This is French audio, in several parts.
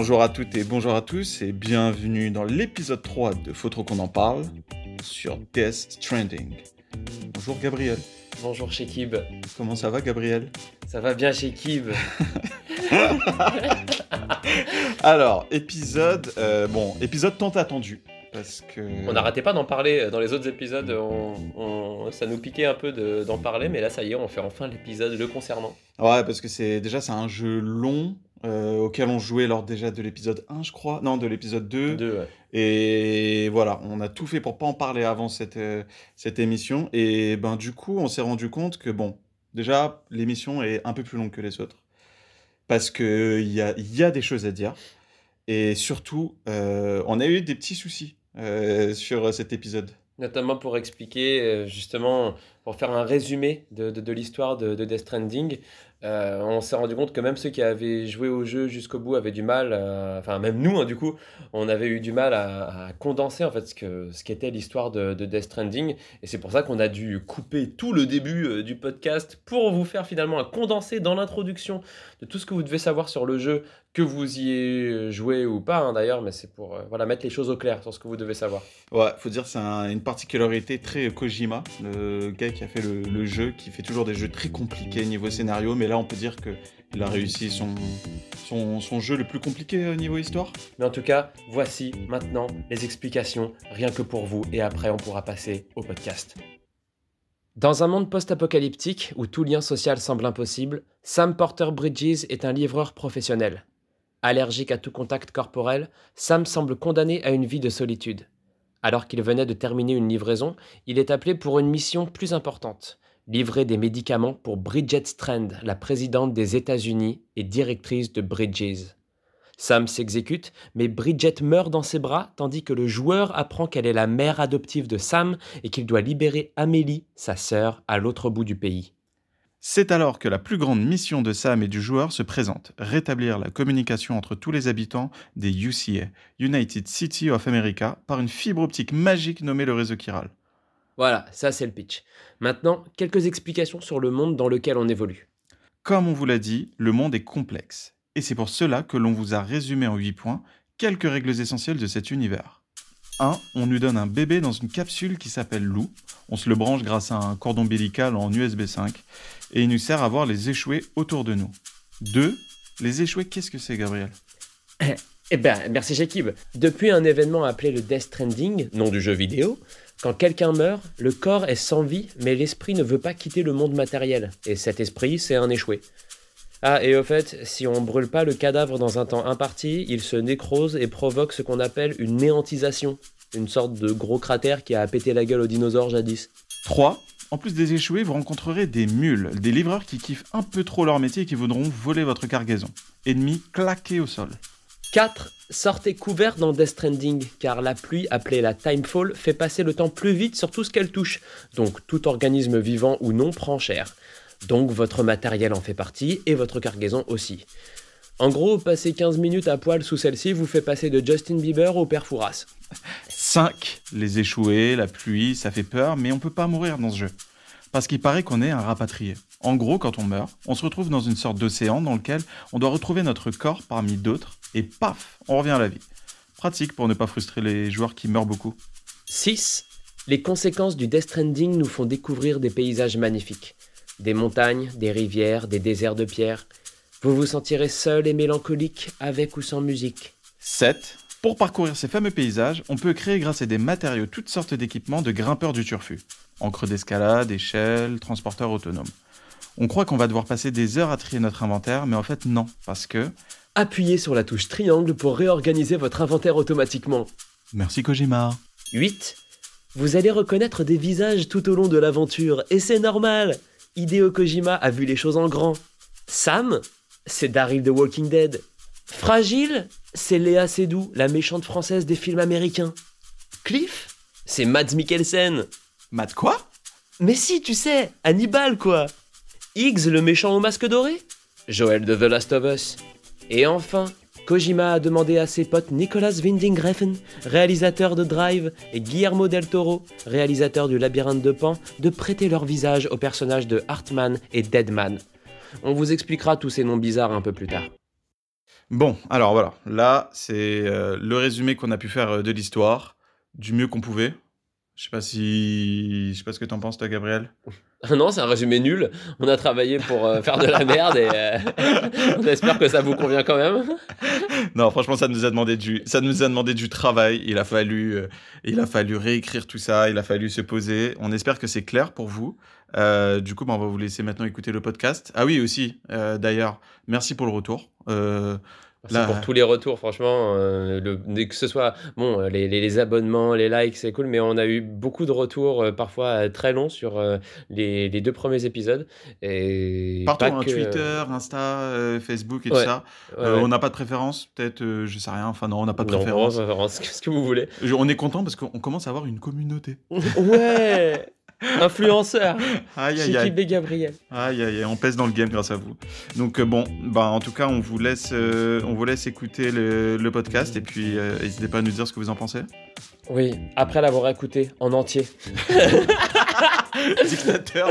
Bonjour à toutes et bonjour à tous et bienvenue dans l'épisode 3 de Faut trop qu'on en parle sur Death Stranding. Bonjour Gabriel. Bonjour Shekib. Comment ça va Gabriel? Ça va bien Shekib. Alors, épisode, euh, bon, épisode tant attendu. Parce que... On n'arrêtait pas d'en parler dans les autres épisodes, on, on- ça nous piquait un peu de- d'en parler, mais là ça y est, on fait enfin l'épisode le concernant. Ouais, parce que c'est déjà c'est un jeu long euh, auquel on jouait lors déjà de l'épisode 1, je crois. Non, de l'épisode 2. Deux, ouais. Et voilà, on a tout fait pour pas en parler avant cette, euh, cette émission. Et ben du coup, on s'est rendu compte que bon, déjà, l'émission est un peu plus longue que les autres. Parce que il y a, y a des choses à dire. Et surtout, euh, on a eu des petits soucis sur cet épisode. Notamment pour expliquer, justement, pour faire un résumé de, de- de l'histoire de, de Death Stranding, euh, on s'est rendu compte que même ceux qui avaient joué au jeu jusqu'au bout avaient du mal, à- enfin même nous, hein, du coup, on avait eu du mal à, condenser en fait ce que ce qu'était l'histoire de, de Death Stranding, et c'est pour ça qu'on a dû couper tout le début euh, du podcast pour vous faire finalement un condensé dans l'introduction de tout ce que vous devez savoir sur le jeu, que vous y ayez joué ou pas hein, d'ailleurs, mais c'est pour euh, voilà mettre les choses au clair sur ce que vous devez savoir. Ouais, faut dire que c'est un- une particularité très Kojima, le gars qui a fait le, le jeu, qui fait toujours des jeux très compliqués niveau scénario, mais là on peut dire que il a réussi son, son, son jeu le plus compliqué euh, niveau histoire. Mais en tout cas, voici maintenant les explications, rien que pour vous, et après on pourra passer au podcast. Dans un monde post-apocalyptique où tout lien social semble impossible, Sam Porter Bridges est un livreur professionnel. Allergique à tout contact corporel, Sam semble condamné à une vie de solitude. Alors qu'il venait de terminer une livraison, il est appelé pour une mission plus importante livrer des médicaments pour Bridget Strand, la présidente des États-Unis et directrice de Bridges. Sam s'exécute, mais Bridget meurt dans ses bras tandis que le joueur apprend qu'elle est la mère adoptive de Sam et qu'il doit libérer Amélie, sa sœur, à l'autre bout du pays. C'est alors que la plus grande mission de Sam et du joueur se présente, rétablir la communication entre tous les habitants des UCA, United City of America, par une fibre optique magique nommée le réseau chiral. Voilà, ça c'est le pitch. Maintenant, quelques explications sur le monde dans lequel on évolue. Comme on vous l'a dit, le monde est complexe. Et c'est pour cela que l'on vous a résumé en 8 points quelques règles essentielles de cet univers. 1. On nous donne un bébé dans une capsule qui s'appelle Lou. On se le branche grâce à un cordon ombilical en USB 5 et il nous sert à voir les échoués autour de nous. 2. Les échoués, qu'est-ce que c'est, Gabriel? Eh ben, merci Shekib. Depuis un événement appelé le Death Stranding, nom du jeu vidéo, quand quelqu'un meurt, le corps est sans vie, mais l'esprit ne veut pas quitter le monde matériel. Et cet esprit, c'est un échoué. Ah, et au fait, si on brûle pas le cadavre dans un temps imparti, il se nécrose et provoque ce qu'on appelle une néantisation. Une sorte de gros cratère qui a pété la gueule aux dinosaures jadis. 3. En plus des échoués, vous rencontrerez des mules, des livreurs qui kiffent un peu trop leur métier et qui voudront voler votre cargaison. Ennemis claqués au sol. 4. Sortez couvert dans Death Stranding, car la pluie, appelée la Timefall, fait passer le temps plus vite sur tout ce qu'elle touche. Donc tout organisme vivant ou non prend cher. Donc votre matériel en fait partie, et votre cargaison aussi. En gros, passer 15 minutes à poil sous celle-ci vous fait passer de Justin Bieber au père Fouras. 5. Les échoués, la pluie, ça fait peur, mais on peut pas mourir dans ce jeu. Parce qu'il paraît qu'on est un rapatrié. En gros, quand on meurt, on se retrouve dans une sorte d'océan dans lequel on doit retrouver notre corps parmi d'autres, et paf, on revient à la vie. Pratique pour ne pas frustrer les joueurs qui meurent beaucoup. 6. Les conséquences du Death Stranding nous font découvrir des paysages magnifiques. Des montagnes, des rivières, des déserts de pierre. Vous vous sentirez seul et mélancolique, avec ou sans musique. 7. Pour parcourir ces fameux paysages, on peut créer grâce à des matériaux toutes sortes d'équipements de grimpeurs du turfu. Encre d'escalade, échelle, transporteur autonome. On croit qu'on va devoir passer des heures à trier notre inventaire, mais en fait non, parce que... Appuyez sur la touche triangle pour réorganiser votre inventaire automatiquement. Merci Kojima. 8. Vous allez reconnaître des visages tout au long de l'aventure, et c'est normal. Hideo Kojima a vu les choses en grand. Sam, c'est Daryl de Walking Dead. Fragile, c'est Léa Seydoux, la méchante française des films américains. Cliff, c'est Mads Mikkelsen. Matt quoi? Mais si, tu sais, Hannibal quoi. Higgs, le méchant au masque doré. Joel de The Last of Us. Et enfin, Kojima a demandé à ses potes Nicolas Winding Refn, réalisateur de Drive, et Guillermo del Toro, réalisateur du Labyrinthe de Pan, de prêter leur visage aux personnages de Hartman et Deadman. On vous expliquera tous ces noms bizarres un peu plus tard. Bon, alors voilà, là c'est euh, le résumé qu'on a pu faire euh, de l'histoire, du mieux qu'on pouvait. Je sais pas si, je sais pas ce que t'en penses toi, Gabriel. non, c'est un résumé nul. On a travaillé pour euh, faire de la merde et euh, on espère que ça vous convient quand même. Non, franchement, ça nous a demandé du, ça nous a demandé du travail. Il a fallu, euh, il a fallu réécrire tout ça. Il a fallu se poser. On espère que c'est clair pour vous. Du coup, bah, on va vous laisser maintenant écouter le podcast. Ah oui, aussi. D'ailleurs, merci pour le retour. Merci Là, pour tous les retours, franchement. euh, le- que ce soit bon, euh, les, les- les abonnements, les likes, c'est cool, mais on a eu beaucoup de retours, euh, parfois euh, très longs, sur euh, les, les deux premiers épisodes. Et partout, hein, que- Twitter, Insta, Facebook et Ouais, tout ça. ouais, ouais. On n'a pas de préférence, peut-être, je sais rien. Enfin non, on n'a pas de Non, préférence. vraiment, préférence, ce que vous voulez? Je- On est content parce qu'on commence à avoir une communauté. Ouais Influenceur Aïe aïe aïe. Gabriel. Aïe aïe aïe, on pèse dans le game grâce à vous. Donc euh, bon, bah en tout cas, on vous laisse, euh, on vous laisse écouter le, le podcast et puis euh, n'hésitez pas à nous dire ce que vous en pensez. Oui, après l'avoir écouté en entier. Dictateur.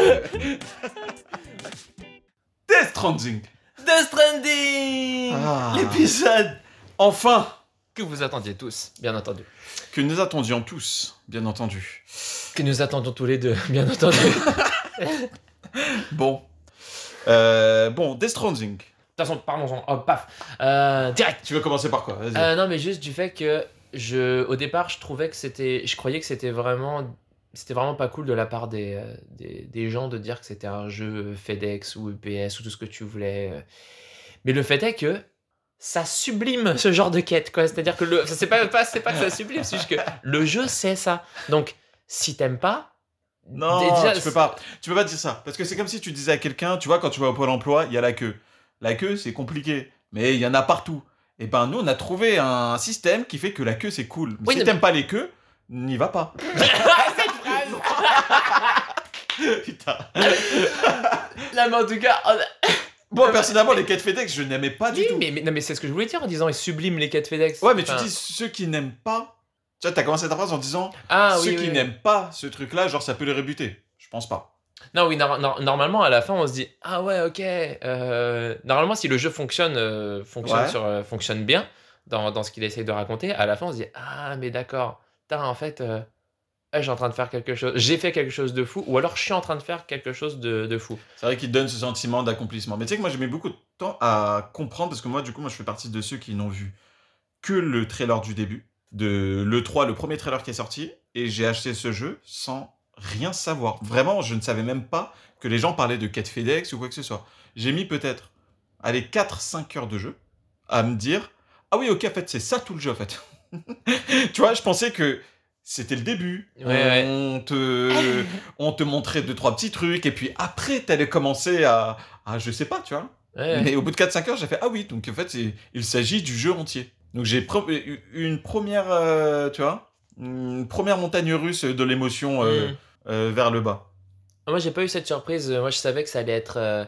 Death Stranding. Death Stranding Ah. L'épisode Enfin, que vous attendiez tous, bien entendu. que nous attendions tous, bien entendu. Que nous attendons tous les deux, bien entendu. Bon, Euh, bon, Death Stranding. De toute façon, parlons-en. Oh, paf. Euh, direct. Tu veux commencer par quoi? Euh, non, mais juste du fait que je, au départ, je trouvais que c'était, je croyais que c'était vraiment, c'était vraiment pas cool de la part des, des, des gens de dire que c'était un jeu FedEx ou UPS ou tout ce que tu voulais. Mais le fait est que ça sublime ce genre de quête, quoi. C'est-à-dire que le, c'est pas, pas, c'est pas que ça sublime, c'est juste que le jeu c'est ça. Donc, si t'aimes pas, Non, Déjà, tu peux pas. Tu peux pas dire ça parce que c'est comme si tu disais à quelqu'un, tu vois, quand tu vas au pôle emploi, il y a la queue. La queue, c'est compliqué, mais il y en a partout. Et ben nous, on a trouvé un système qui fait que la queue c'est cool. Mais Oui, si mais- t'aimes pas les queues, n'y va pas. Putain. là, mais en tout cas, Moi personnellement, les quêtes FedEx, je n'aimais pas du oui, tout. mais, mais, non, mais c'est ce que je voulais dire en disant ils subliment les quêtes FedEx. Ouais, mais tu dis ceux qui n'aiment pas. Tu vois, t'as commencé ta phrase en disant ah, ceux oui, qui oui, n'aiment pas ce truc-là, genre ça peut les rebuter. Je pense pas. Non, oui, nor- nor- normalement, à la fin, on se dit Ah ouais, ok. euh, Normalement, si le jeu fonctionne, euh, fonctionne, Ouais. sur, euh, fonctionne bien dans, dans ce qu'il essaye de raconter, à la fin, on se dit Ah, mais d'accord. En fait, suis en train de faire quelque chose. J'ai fait quelque chose de fou, ou alors je suis en train de faire quelque chose de, de fou. C'est vrai qu'il donne ce sentiment d'accomplissement. Mais tu sais que moi, j'ai mis beaucoup de temps à comprendre parce que moi, du coup, moi, je fais partie de ceux qui n'ont vu que le trailer du début, de l'E3, le premier trailer qui est sorti, et j'ai acheté ce jeu sans rien savoir. Vraiment, je ne savais même pas que les gens parlaient de quête FedEx ou quoi que ce soit. J'ai mis peut-être, allez, 4-5 heures de jeu à me dire Ah oui, ok, en fait, c'est ça tout le jeu, en fait. tu vois, je pensais que c'était le début. Ouais, ouais. on, te, on te montrait deux, trois petits trucs, et puis après, t'allais commencer à, à. Je sais pas, tu vois. Ouais. Mais au bout de 4-5 heures, j'ai fait Ah oui, donc en fait, il s'agit du jeu entier. Donc j'ai pre- eu une première, euh, tu vois, une première montagne russe de l'émotion euh, Mm. euh, vers le bas. Moi, j'ai pas eu cette surprise. Moi, je savais que ça allait être, euh,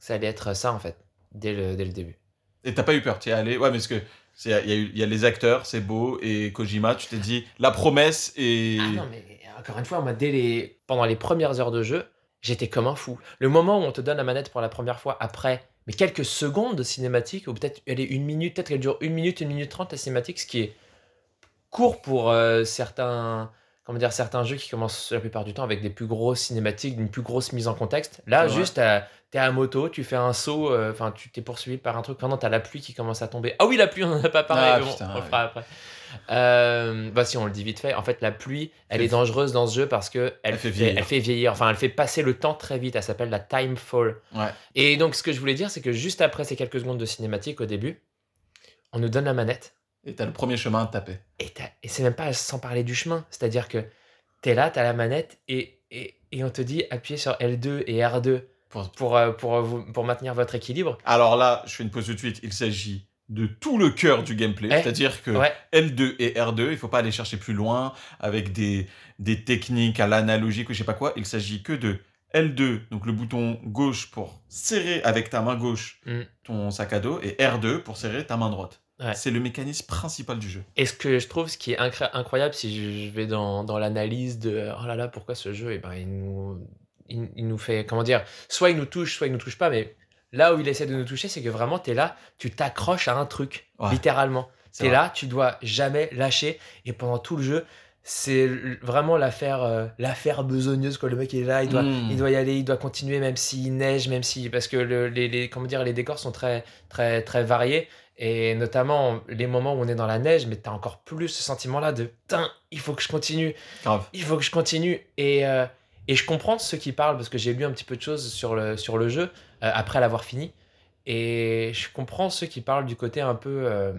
ça, allait être ça, en fait, dès le, dès le début. Et t'as pas eu peur, t'y es allé? Ouais, mais parce que il y, a- les acteurs, c'est beau, et Kojima, tu t'es dit la promesse et. Ah non, mais encore une fois, dès les... pendant les premières heures de jeu, j'étais comme un fou. Le moment où on te donne la manette pour la première fois après, mais quelques secondes de cinématique, ou peut-être elle est une minute, peut-être qu'elle dure une minute, une minute trente la cinématique, ce qui est court pour euh, certains, comment dire, certains jeux qui commencent la plupart du temps avec des plus grosses cinématiques, d'une plus grosse mise en contexte. Là, juste, t'es à moto, tu fais un saut, euh, enfin, tu t'es poursuivi par un truc, pendant t'as la pluie qui commence à tomber. Ah oui, la pluie, on en a pas parlé, Ah, mais bon, putain, on le ouais. fera après. Euh, bah si on le dit vite fait, en fait la pluie, elle est dangereuse dans ce jeu parce que elle, Elle fait fait, vieillir. elle fait vieillir, enfin elle fait passer le temps très vite, elle s'appelle la time fall. Ouais. Et donc ce que je voulais dire c'est que juste après ces quelques secondes de cinématique au début, on nous donne la manette Et t'as le premier chemin à taper. et, et c'est même pas sans parler du chemin, c'est-à-dire que t'es là, t'as la manette et, et, et on te dit appuyez sur L2 et R2 Pour- pour, euh, pour, vous- pour maintenir votre équilibre. Alors là, je fais une pause tout de suite. Il s'agit de tout le cœur du gameplay. Eh, C'est-à-dire que Ouais, L2 et R2, il faut pas aller chercher plus loin avec des, des techniques à l'analogique ou je sais pas quoi. Il s'agit que de L2, donc le bouton gauche pour serrer avec ta main gauche Mm. ton sac à dos, et R2 pour serrer ta main droite. Ouais. C'est le mécanisme principal du jeu. Et ce que je trouve, ce qui est incroyable, si je vais dans, dans l'analyse de oh là là, pourquoi ce jeu, et ben, il, nous, il, il nous fait, comment dire, soit il nous touche, soit il nous touche pas, mais Là où il essaie de nous toucher, c'est que vraiment, tu es là, tu t'accroches à un truc, Ouais. littéralement. C'est Tu es vrai. là, tu dois jamais lâcher. Et pendant tout le jeu, c'est vraiment l'affaire euh, l'affaire besogneuse. Quoi. Le mec il est là, il doit, Mm. il doit y aller, il doit continuer, même s'il neige, même si. Parce que le- les, les- comment dire, les décors sont très, très, très variés. Et notamment les moments où on est dans la neige, mais tu as encore plus ce sentiment-là de putain, il faut que je continue Grave. il faut que je continue. Et, euh, et je comprends ceux qui parlent, parce que j'ai lu un petit peu de choses sur le, sur le jeu, euh, après l'avoir fini. Et je comprends ceux qui parlent du côté un peu, euh,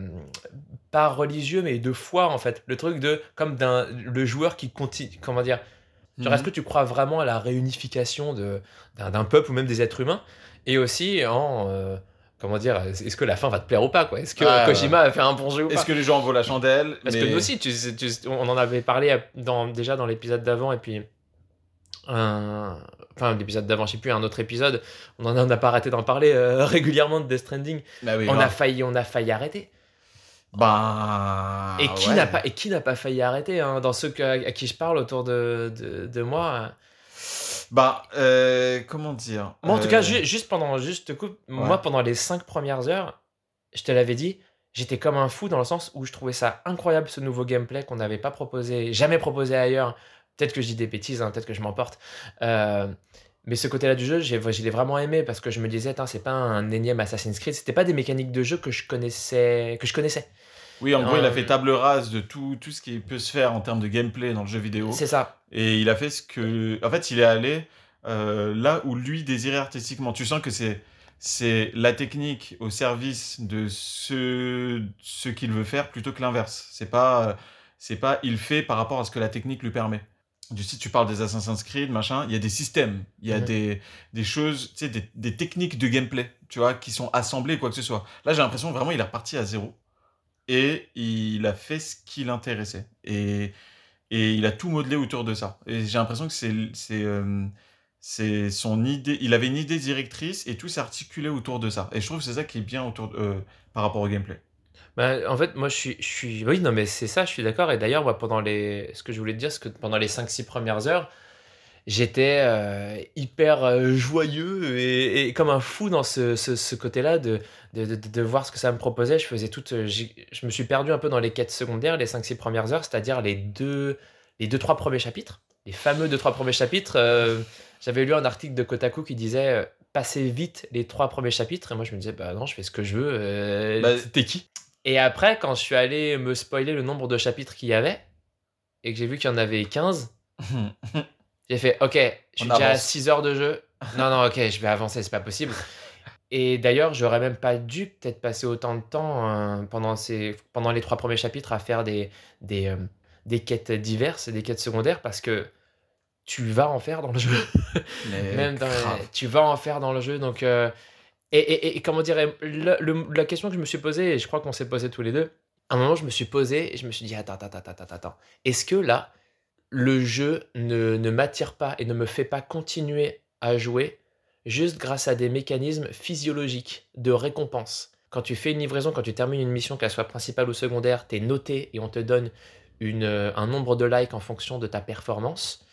pas religieux, mais de foi, en fait. Le truc de, comme d'un, le joueur qui continue, comment dire, genre, Mhm. est-ce que tu crois vraiment à la réunification d'un, peuple ou même des êtres humains? Et aussi en, comment dire, est-ce que la fin va te plaire ou pas, quoi? Est-ce que Ouais, Kojima a fait un bon jeu ou pas? Est-ce que les gens en vaut la chandelle? Parce Mais- que nous aussi, tu, tu- on en avait parlé dans, déjà dans l'épisode d'avant, et puis. un- enfin, l'épisode d'avant, je sais plus, un autre épisode. On en a, on n'a pas arrêté d'en parler euh, régulièrement de Death Stranding. Bah oui, on, a failli, on a failli arrêter. Bah. et, qui ouais. n'a pas, et qui n'a pas failli arrêter hein, Dans ceux à qui je parle autour de, de, de moi. Bah, euh, comment dire Moi, en tout Euh, cas, ju- juste pendant. Juste, te coupe, moi, pendant les cinq premières heures, je te l'avais dit, j'étais comme un fou dans le sens où je trouvais ça incroyable ce nouveau gameplay qu'on n'avait pas proposé, jamais proposé ailleurs. Peut-être que je dis des bêtises, hein, peut-être que je m'emporte. Euh, mais ce côté-là du jeu, j'ai, je l'ai vraiment aimé parce que je me disais, c'est pas un énième Assassin's Creed, c'était pas des mécaniques de jeu que je connaissais. Que je connaissais. Oui, en gros, il a Euh, fait table rase de tout, tout ce qui peut se faire en termes de gameplay dans le jeu vidéo. C'est ça. Et il a fait ce que. En fait, il est allé euh, là où lui désirait artistiquement. Tu sens que c'est. C'est la technique au service de ce, ce qu'il veut faire plutôt que l'inverse. C'est pas, c'est pas il fait par rapport à ce que la technique lui permet. Du si tu parles des Assassin's Creed, machin, il y a des systèmes, il y a Mhm. des, des choses, tu sais, des, des techniques de gameplay, tu vois, qui sont assemblées, quoi que ce soit. Là, j'ai l'impression vraiment, il est reparti à zéro. Et il a fait ce qui l'intéressait. Et, et il a tout modelé autour de ça. Et j'ai l'impression que c'est, euh, c'est son idée. Il avait une idée directrice et tout s'est articulé autour de ça. Et je trouve que c'est ça qui est bien autour de- euh, par rapport au gameplay. Bah, en fait, moi, je suis, je suis. Oui, non, mais c'est ça, je suis d'accord. Et d'ailleurs, pendant les. Ce que je voulais te dire, c'est que pendant les 5-6 premières heures, j'étais euh, hyper euh, joyeux et, et comme un fou dans ce, ce, ce côté-là de, de, de, de voir ce que ça me proposait. Je faisais toute. Je me suis perdu un peu dans les quêtes secondaires, les 5-6 premières heures, c'est-à-dire les deux, les deux, trois premiers chapitres. Les fameux deux, trois premiers chapitres. euh, J'avais lu un article de Kotaku qui disait. Passer vite les trois premiers chapitres et moi je me disais bah non je fais ce que je veux euh, Bah, t'es qui? Et après, quand je suis allé me spoiler le nombre de chapitres qu'il y avait, et que j'ai vu qu'il y en avait 15, j'ai fait OK, je suis déjà à avance. 6 heures de jeu. Non, non, OK, je vais avancer, c'est pas possible. Et d'ailleurs, j'aurais même pas dû peut-être passer autant de temps euh, pendant, ces, pendant les trois premiers chapitres à faire des, des, euh, des quêtes diverses des quêtes secondaires parce que tu vas en faire dans le jeu. Mais Même dans- grave. tu vas en faire dans le jeu. Donc, euh, et, et- et comment dire, le- la question que je me suis posée, et je crois qu'on s'est posé tous les deux, à un moment, je me suis posé et je me suis dit, attends, attends, attends, attends, attends. Est-ce que là, le jeu ne, ne m'attire pas et ne me fait pas continuer à jouer juste grâce à des mécanismes physiologiques de récompense Quand tu fais une livraison, quand tu termines une mission, qu'elle soit principale ou secondaire, tu es noté et on te donne une, euh, un nombre de likes en fonction de ta performance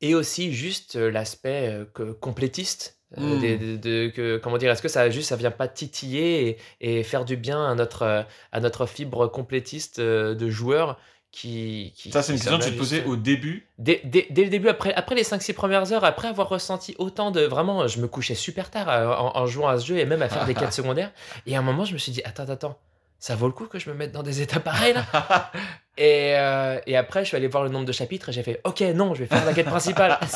et aussi juste euh, l'aspect euh, complétiste. euh, Mm. des- de, de- que, comment dire, est-ce que ça juste ça vient pas titiller et, et faire du bien à notre, à notre fibre complétiste de joueurs qui, qui Ça, c'est une question que tu te posais au début. Dès, dès- dès le début, après, après les 5-6 premières heures, après avoir ressenti autant de. Vraiment, je me couchais super tard euh, en, en jouant à ce jeu et même à faire des quêtes secondaires. Et à un moment, je me suis dit, attends, attends, ça vaut le coup que je me mette dans des états pareils là? Et, euh, et après, je suis allé voir le nombre de chapitres et j'ai fait, ok, non, je vais faire la quête principale.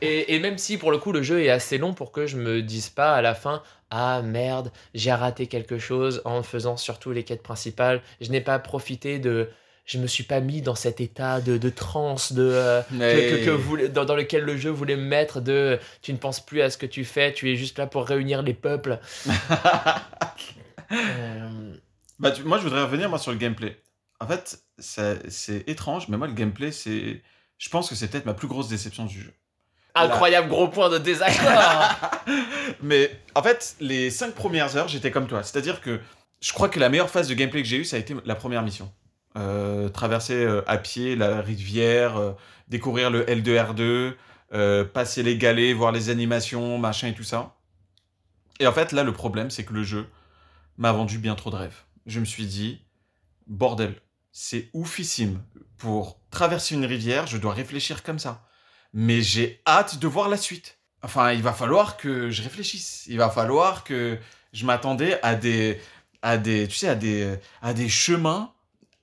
Et, et même si pour le coup, le jeu est assez long pour que je me dise pas à la fin, ah merde, j'ai raté quelque chose en faisant surtout les quêtes principales. Je n'ai pas profité de. Je me suis pas mis dans cet état de, de transe de, euh, que- Mais- que, que voulait- dans, dans lequel le jeu voulait me mettre de tu ne penses plus à ce que tu fais, tu es juste là pour réunir les peuples. Euh, Bah, tu- moi, je voudrais revenir moi, sur le gameplay. En fait, c'est étrange, mais moi, le gameplay, c'est. Je pense que c'est peut-être ma plus grosse déception du jeu. Incroyable gros point de désaccord. mais en fait, les cinq premières heures, j'étais comme toi. C'est-à-dire que je crois que la meilleure phase de gameplay que j'ai eue, ça a été la première mission. Euh, traverser euh, à pied la rivière, euh, découvrir le L2R2, euh, passer les galets, voir les animations, machin et tout ça. Et en fait, là, le problème, c'est que le jeu m'a vendu bien trop de rêves. Je me suis dit, bordel, c'est oufissime. Pour traverser une rivière, je dois réfléchir comme ça. Mais j'ai hâte de voir la suite. Enfin, il va falloir que je réfléchisse. Il va falloir que je m'attendais à des, à des, tu sais, à des, à des chemins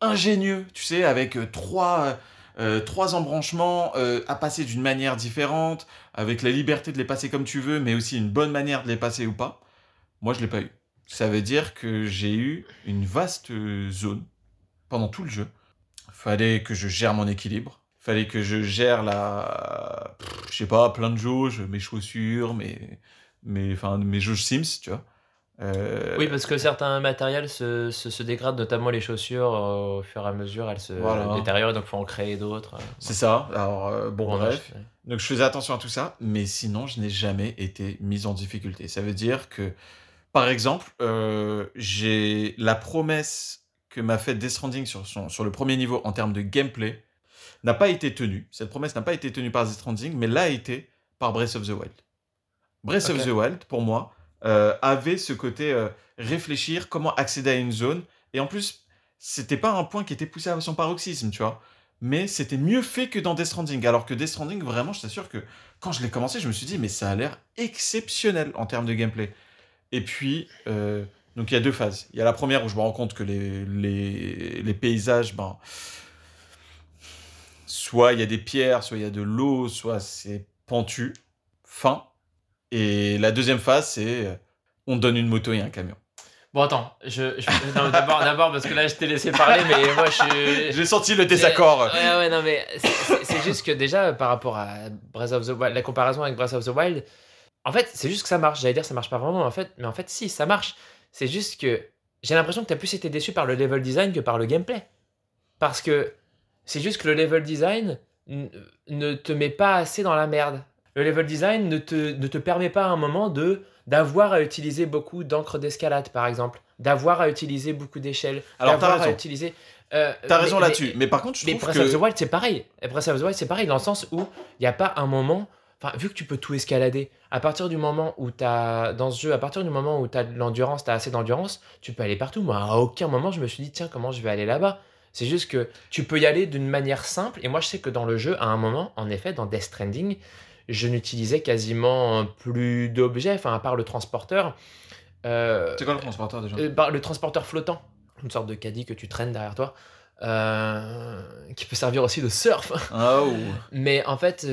ingénieux, tu sais, avec euh, trois, euh, trois embranchements euh, à passer d'une manière différente, avec la liberté de les passer comme tu veux, mais aussi une bonne manière de les passer ou pas. Moi, je l'ai pas eu. Ça veut dire que j'ai eu une vaste zone pendant tout le jeu. Fallait que je gère mon équilibre. Fallait que je gère la, pff, je sais pas, plein de jauges, mes chaussures, mes, mes, enfin, mes jauges Sims, tu vois. Euh, Oui, parce que certains matériels se, se, se dégradent, notamment les chaussures, euh, au fur et à mesure, elles se Voilà. détériorent, donc il faut en créer d'autres. C'est ça. Alors, euh, bon, Bon, bref. Donc, je faisais attention à tout ça, mais sinon, je n'ai jamais été mis en difficulté. Ça veut dire que, par exemple, euh, j'ai la promesse que m'a faite Death Stranding sur, son, sur le premier niveau en termes de gameplay n'a pas été tenue. Cette promesse n'a pas été tenue par Death Stranding, mais l'a été par Breath of the Wild. Breath of the Wild, pour moi, euh, avait ce côté euh, réfléchir comment accéder à une zone. Et en plus, c'était pas un point qui était poussé à son paroxysme, tu vois. Mais c'était mieux fait que dans Death Stranding. Alors que Death Stranding, vraiment, je t'assure que quand je l'ai commencé, je me suis dit, mais ça a l'air exceptionnel en termes de gameplay. Et puis, euh, donc il y a deux phases. Il y a la première où je me rends compte que les, les, les paysages, ben, soit il y a des pierres, soit il y a de l'eau, soit c'est pentu, fin. Et la deuxième phase, c'est euh, on donne une moto et un camion. Bon, attends, je, d'abord, d'abord, parce que là, je t'ai laissé parler, mais moi, je. J'ai senti le désaccord. Ouais, ouais, non, mais c'est- juste que déjà, par rapport à Breath of the Wild, la comparaison avec Breath of the Wild, en fait, c'est juste que ça marche. J'allais dire, ça marche pas vraiment, en fait, mais en fait, si, ça marche. C'est juste que j'ai l'impression que tu as plus été déçu par le level design que par le gameplay. Parce que c'est juste que le level design ne te met pas assez dans la merde. Le level design ne te, ne te permet pas à un moment de d'avoir à utiliser beaucoup d'encre d'escalade, par exemple, d'avoir à utiliser beaucoup d'échelles, Alors, t'as d'avoir à raison. utiliser. euh, T'as mais- raison mais- là-dessus. Mais par contre, je mais trouve Breath of the que... Wild, c'est pareil. Breath of the Wild, c'est pareil dans le sens où il n'y a pas un moment. Enfin, vu que tu peux tout escalader, à partir du moment où tu as. Dans ce jeu, à partir du moment où tu as de l'endurance, tu as assez d'endurance, tu peux aller partout. Moi, à aucun moment, je me suis dit, tiens, comment je vais aller là-bas? C'est juste que tu peux y aller d'une manière simple. Et moi, je sais que dans le jeu, à un moment, en effet, dans Death Stranding, je n'utilisais quasiment plus d'objets, enfin, à part le transporteur. Euh, C'est quoi le transporteur déjà euh, par- le transporteur flottant, une sorte de caddie que tu traînes derrière toi, euh, qui peut servir aussi de surf. Oh. Mais en fait,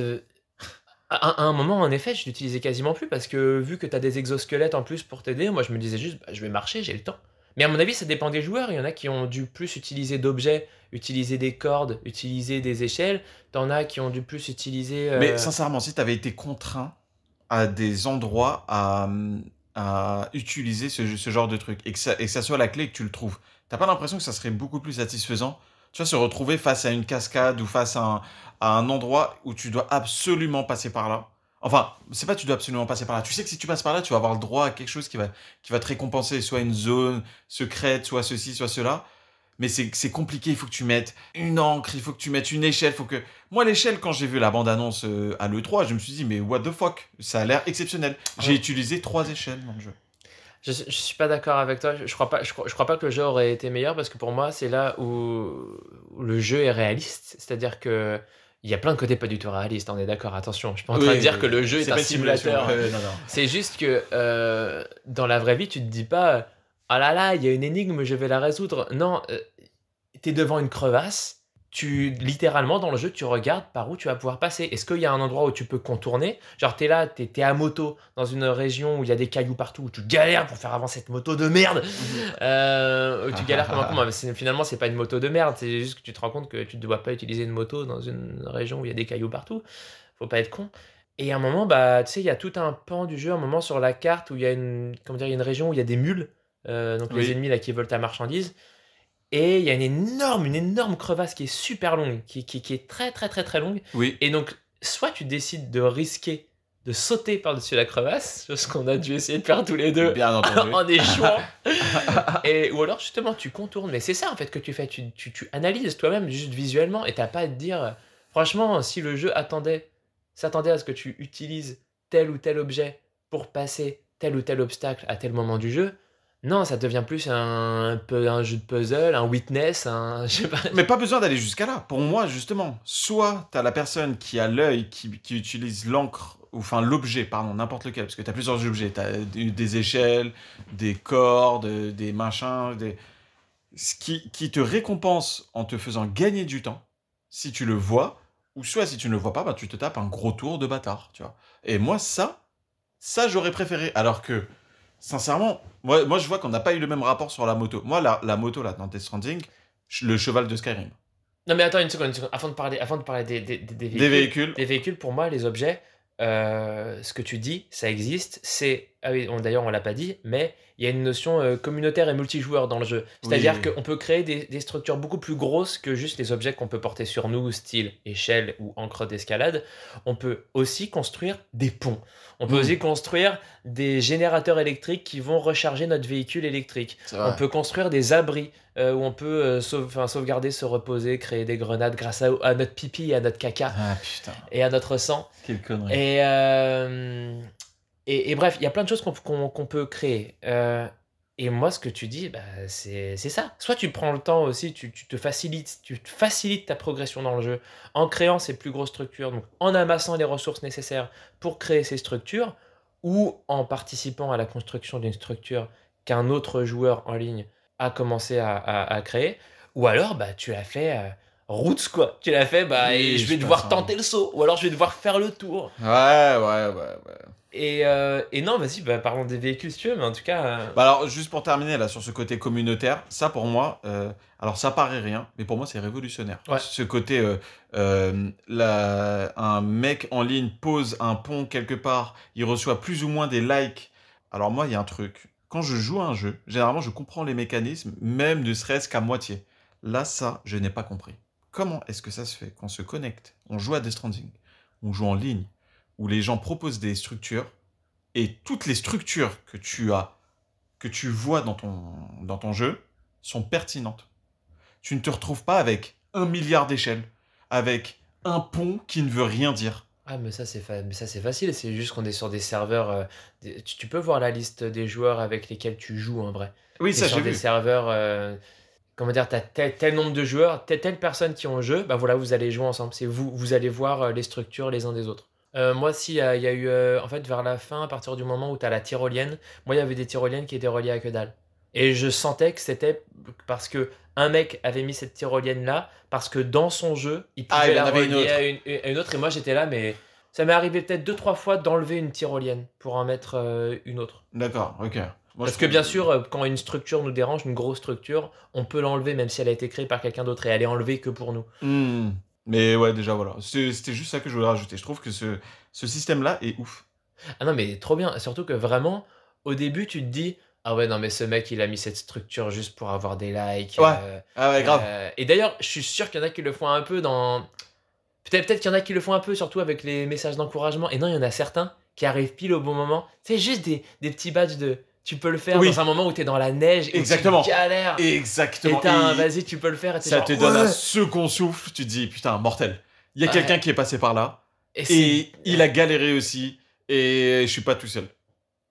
à, à un moment, en effet, je l'utilisais quasiment plus parce que vu que tu as des exosquelettes en plus pour t'aider, moi je me disais juste, bah, je vais marcher, j'ai le temps. Mais à mon avis, ça dépend des joueurs. Il y en a qui ont dû plus utiliser d'objets, utiliser des cordes, utiliser des échelles. T'en as qui ont dû plus utiliser. euh, Mais sincèrement, si t'avais été contraint à des endroits à, utiliser ce, genre de truc et que, ça, soit la clé que tu le trouves, t'as pas l'impression que ça serait beaucoup plus satisfaisant Tu vois, se retrouver face à une cascade ou face à un, à un endroit où tu dois absolument passer par là? Enfin, c'est pas tu dois absolument passer par là. Tu sais que si tu passes par là, tu vas avoir le droit à quelque chose qui va, qui va te récompenser, soit une zone secrète, soit ceci, soit cela. Mais c'est compliqué, il faut que tu mettes une encre, il faut que tu mettes une échelle, faut que... Moi, l'échelle, quand j'ai vu la bande-annonce euh, à l'E3, je me suis dit, mais what the fuck? Ça a l'air exceptionnel. J'ai Ouais. utilisé trois échelles dans le jeu. Je, je suis pas d'accord avec toi. Je, crois pas. Je crois, je crois pas que le jeu aurait été meilleur parce que pour moi, c'est là où, où le jeu est réaliste. C'est-à-dire que il y a plein de côtés pas du tout réalistes. On est d'accord. Attention, je suis pas en train Oui, de dire oui, que le jeu est, un simulateur. C'est juste que euh, dans la vraie vie, tu te dis pas ah là là, il y a une énigme, je vais la résoudre. Non, euh, t'es devant une crevasse. Tu littéralement dans le jeu, tu regardes par où tu vas pouvoir passer. Est-ce qu'il y a un endroit où tu peux contourner? Genre t'es là, t'es es à moto dans une région où il y a des cailloux partout, où tu galères pour faire avancer cette moto de merde. Euh, où tu galères comme un con. Mais finalement, c'est pas une moto de merde. C'est juste que tu te rends compte que tu ne dois pas utiliser une moto dans une région où il y a des cailloux partout. Faut pas être con. Et à un moment, bah, tu sais, il y a tout un pan du jeu, un moment sur la carte où il y a une, comment dire, il y a une région où il y a des mules, euh, donc les ennemis là qui veulent ta marchandise. Et il y a une énorme, une énorme crevasse qui est super longue, qui, qui, qui est très très très très longue. Oui. Et donc, soit tu décides de risquer de sauter par-dessus la crevasse, chose qu'on a dû essayer de faire tous les deux Bien entendu. en échouant. et, ou alors justement tu contournes. Mais c'est ça en fait que tu fais. Tu, tu, tu analyses toi-même juste visuellement et t'as pas à te dire. Franchement, si le jeu attendait s'attendait à ce que tu utilises tel ou tel objet pour passer tel ou tel obstacle à tel moment du jeu. Non, ça devient plus un, peu un jeu de puzzle, un witness. Mais pas besoin d'aller jusqu'à là. Pour moi, justement, soit tu as la personne qui a l'œil, qui, qui utilise l'encre, ou enfin l'objet, pardon, n'importe lequel, parce que tu as plusieurs objets. Tu as des échelles, des cordes, des machins, des... Ce qui, qui te récompense en te faisant gagner du temps, si tu le vois, ou soit si tu ne le vois pas, bah, tu te tapes un gros tour de bâtard, tu vois. Et moi, ça, ça, j'aurais préféré. Alors que, sincèrement, moi, moi je vois qu'on n'a pas eu le même rapport sur la moto. Moi, la, la moto, là, dans Death Stranding, le cheval de Skyrim. Non, mais attends une seconde, une seconde. Avant de parler, avant de parler des, des, véhicules, Des véhicules. des véhicules, pour moi, les objets, euh, ce que tu dis, ça existe. C'est. Ah oui, on- d'ailleurs, on l'a pas dit, mais il y a une notion euh, communautaire et multijoueur dans le jeu. C'est-à-dire Oui. qu'on peut créer des, des structures beaucoup plus grosses que juste les objets qu'on peut porter sur nous, style échelle ou encre d'escalade. On peut aussi construire des ponts. On peut Mm. aussi construire des générateurs électriques qui vont recharger notre véhicule électrique. On peut construire des abris euh, où on peut euh, sauve- sauvegarder, se reposer, créer des grenades grâce à, à notre pipi et à notre caca Ah putain, et à notre sang. quelle connerie. Et, euh, et, et bref, il y a plein de choses qu'on peut créer. Et moi, ce que tu dis, bah, c'est ça. Soit tu prends le temps aussi, tu, tu te facilites, tu te facilites ta progression dans le jeu en créant ces plus grosses structures, donc en amassant les ressources nécessaires pour créer ces structures, ou en participant à la construction d'une structure qu'un autre joueur en ligne a commencé à, à- à créer, ou alors bah, tu l'as fait euh, roots quoi. Tu l'as fait, bah, Oui, et je vais devoir tenter le saut, ou alors je vais devoir faire le tour. Ouais, ouais, ouais, ouais. Et, euh, et non, vas-y, bah, parlons des véhicules si tu veux, mais en tout cas. euh, Bah alors, juste pour terminer là sur ce côté communautaire, ça pour moi, euh, alors ça paraît rien, mais pour moi c'est révolutionnaire. Ouais. Ce côté, la- un mec en ligne pose un pont quelque part, il reçoit plus ou moins des likes. Alors moi, il y a un truc. Quand je joue à un jeu, généralement je comprends les mécanismes, même ne serait-ce qu'à moitié. Là, ça, je n'ai pas compris. Comment est-ce que ça se fait qu'on se connecte, on joue à Death Stranding, on joue en ligne, où les gens proposent des structures, et toutes les structures que tu as que tu vois dans ton, dans ton jeu sont pertinentes. Tu ne te retrouves pas avec un milliard d'échelles, avec un pont qui ne veut rien dire. Ah, mais ça, c'est fa- ça, c'est facile. C'est juste qu'on est sur des serveurs. euh, des- Tu, tu peux voir la liste des joueurs avec lesquels tu joues en vrai. Oui, ça sur j'ai des vu. serveurs. euh, Comment dire, t'as tel, tel nombre de joueurs, telle, telle personne qui ont le jeu, bah voilà, vous allez jouer ensemble. C'est vous, vous allez voir euh, les structures les uns des autres. Euh, moi, si, il y a eu, euh, en fait, vers la fin, à partir du moment où tu as la tyrolienne, moi, il y avait des tyroliennes qui étaient reliées à que dalle. Et je sentais que c'était parce que un mec avait mis cette tyrolienne là, parce que dans son jeu, il pouvait Ah, il la avait une relier autre. à une, à une autre. Et moi, j'étais là, mais ça m'est arrivé peut-être deux, trois fois d'enlever une tyrolienne pour en mettre euh, une autre. D'accord, ok. Moi, Parce que bien sûr, quand une structure nous dérange, une grosse structure, on peut l'enlever même si elle a été créée par quelqu'un d'autre et elle est enlevée que pour nous. Hmm. Mais ouais, déjà voilà. C'était juste ça que je voulais rajouter. Je trouve que ce, ce système-là est ouf. Ah non, mais trop bien. Surtout que vraiment, au début, tu te dis Ah ouais, non, mais ce mec, il a mis cette structure juste pour avoir des likes. Ouais, euh, Ah ouais, grave. euh, et d'ailleurs, je suis sûr qu'il y en a qui le font un peu dans. Peut-être peut qu'il y en a qui le font un peu, surtout avec les messages d'encouragement. Et non, il y en a certains qui arrivent pile au bon moment. C'est juste des, des petits badges de. Tu peux le faire Oui. dans un moment où t'es dans la neige et Exactement. tu galères. Exactement. Et vas-y, tu peux le faire. Et ça genre, te donne un second souffle. Tu te dis, putain, mortel. Il y a Ouais. quelqu'un qui est passé par là. Et il a galéré aussi. Et je suis pas tout seul.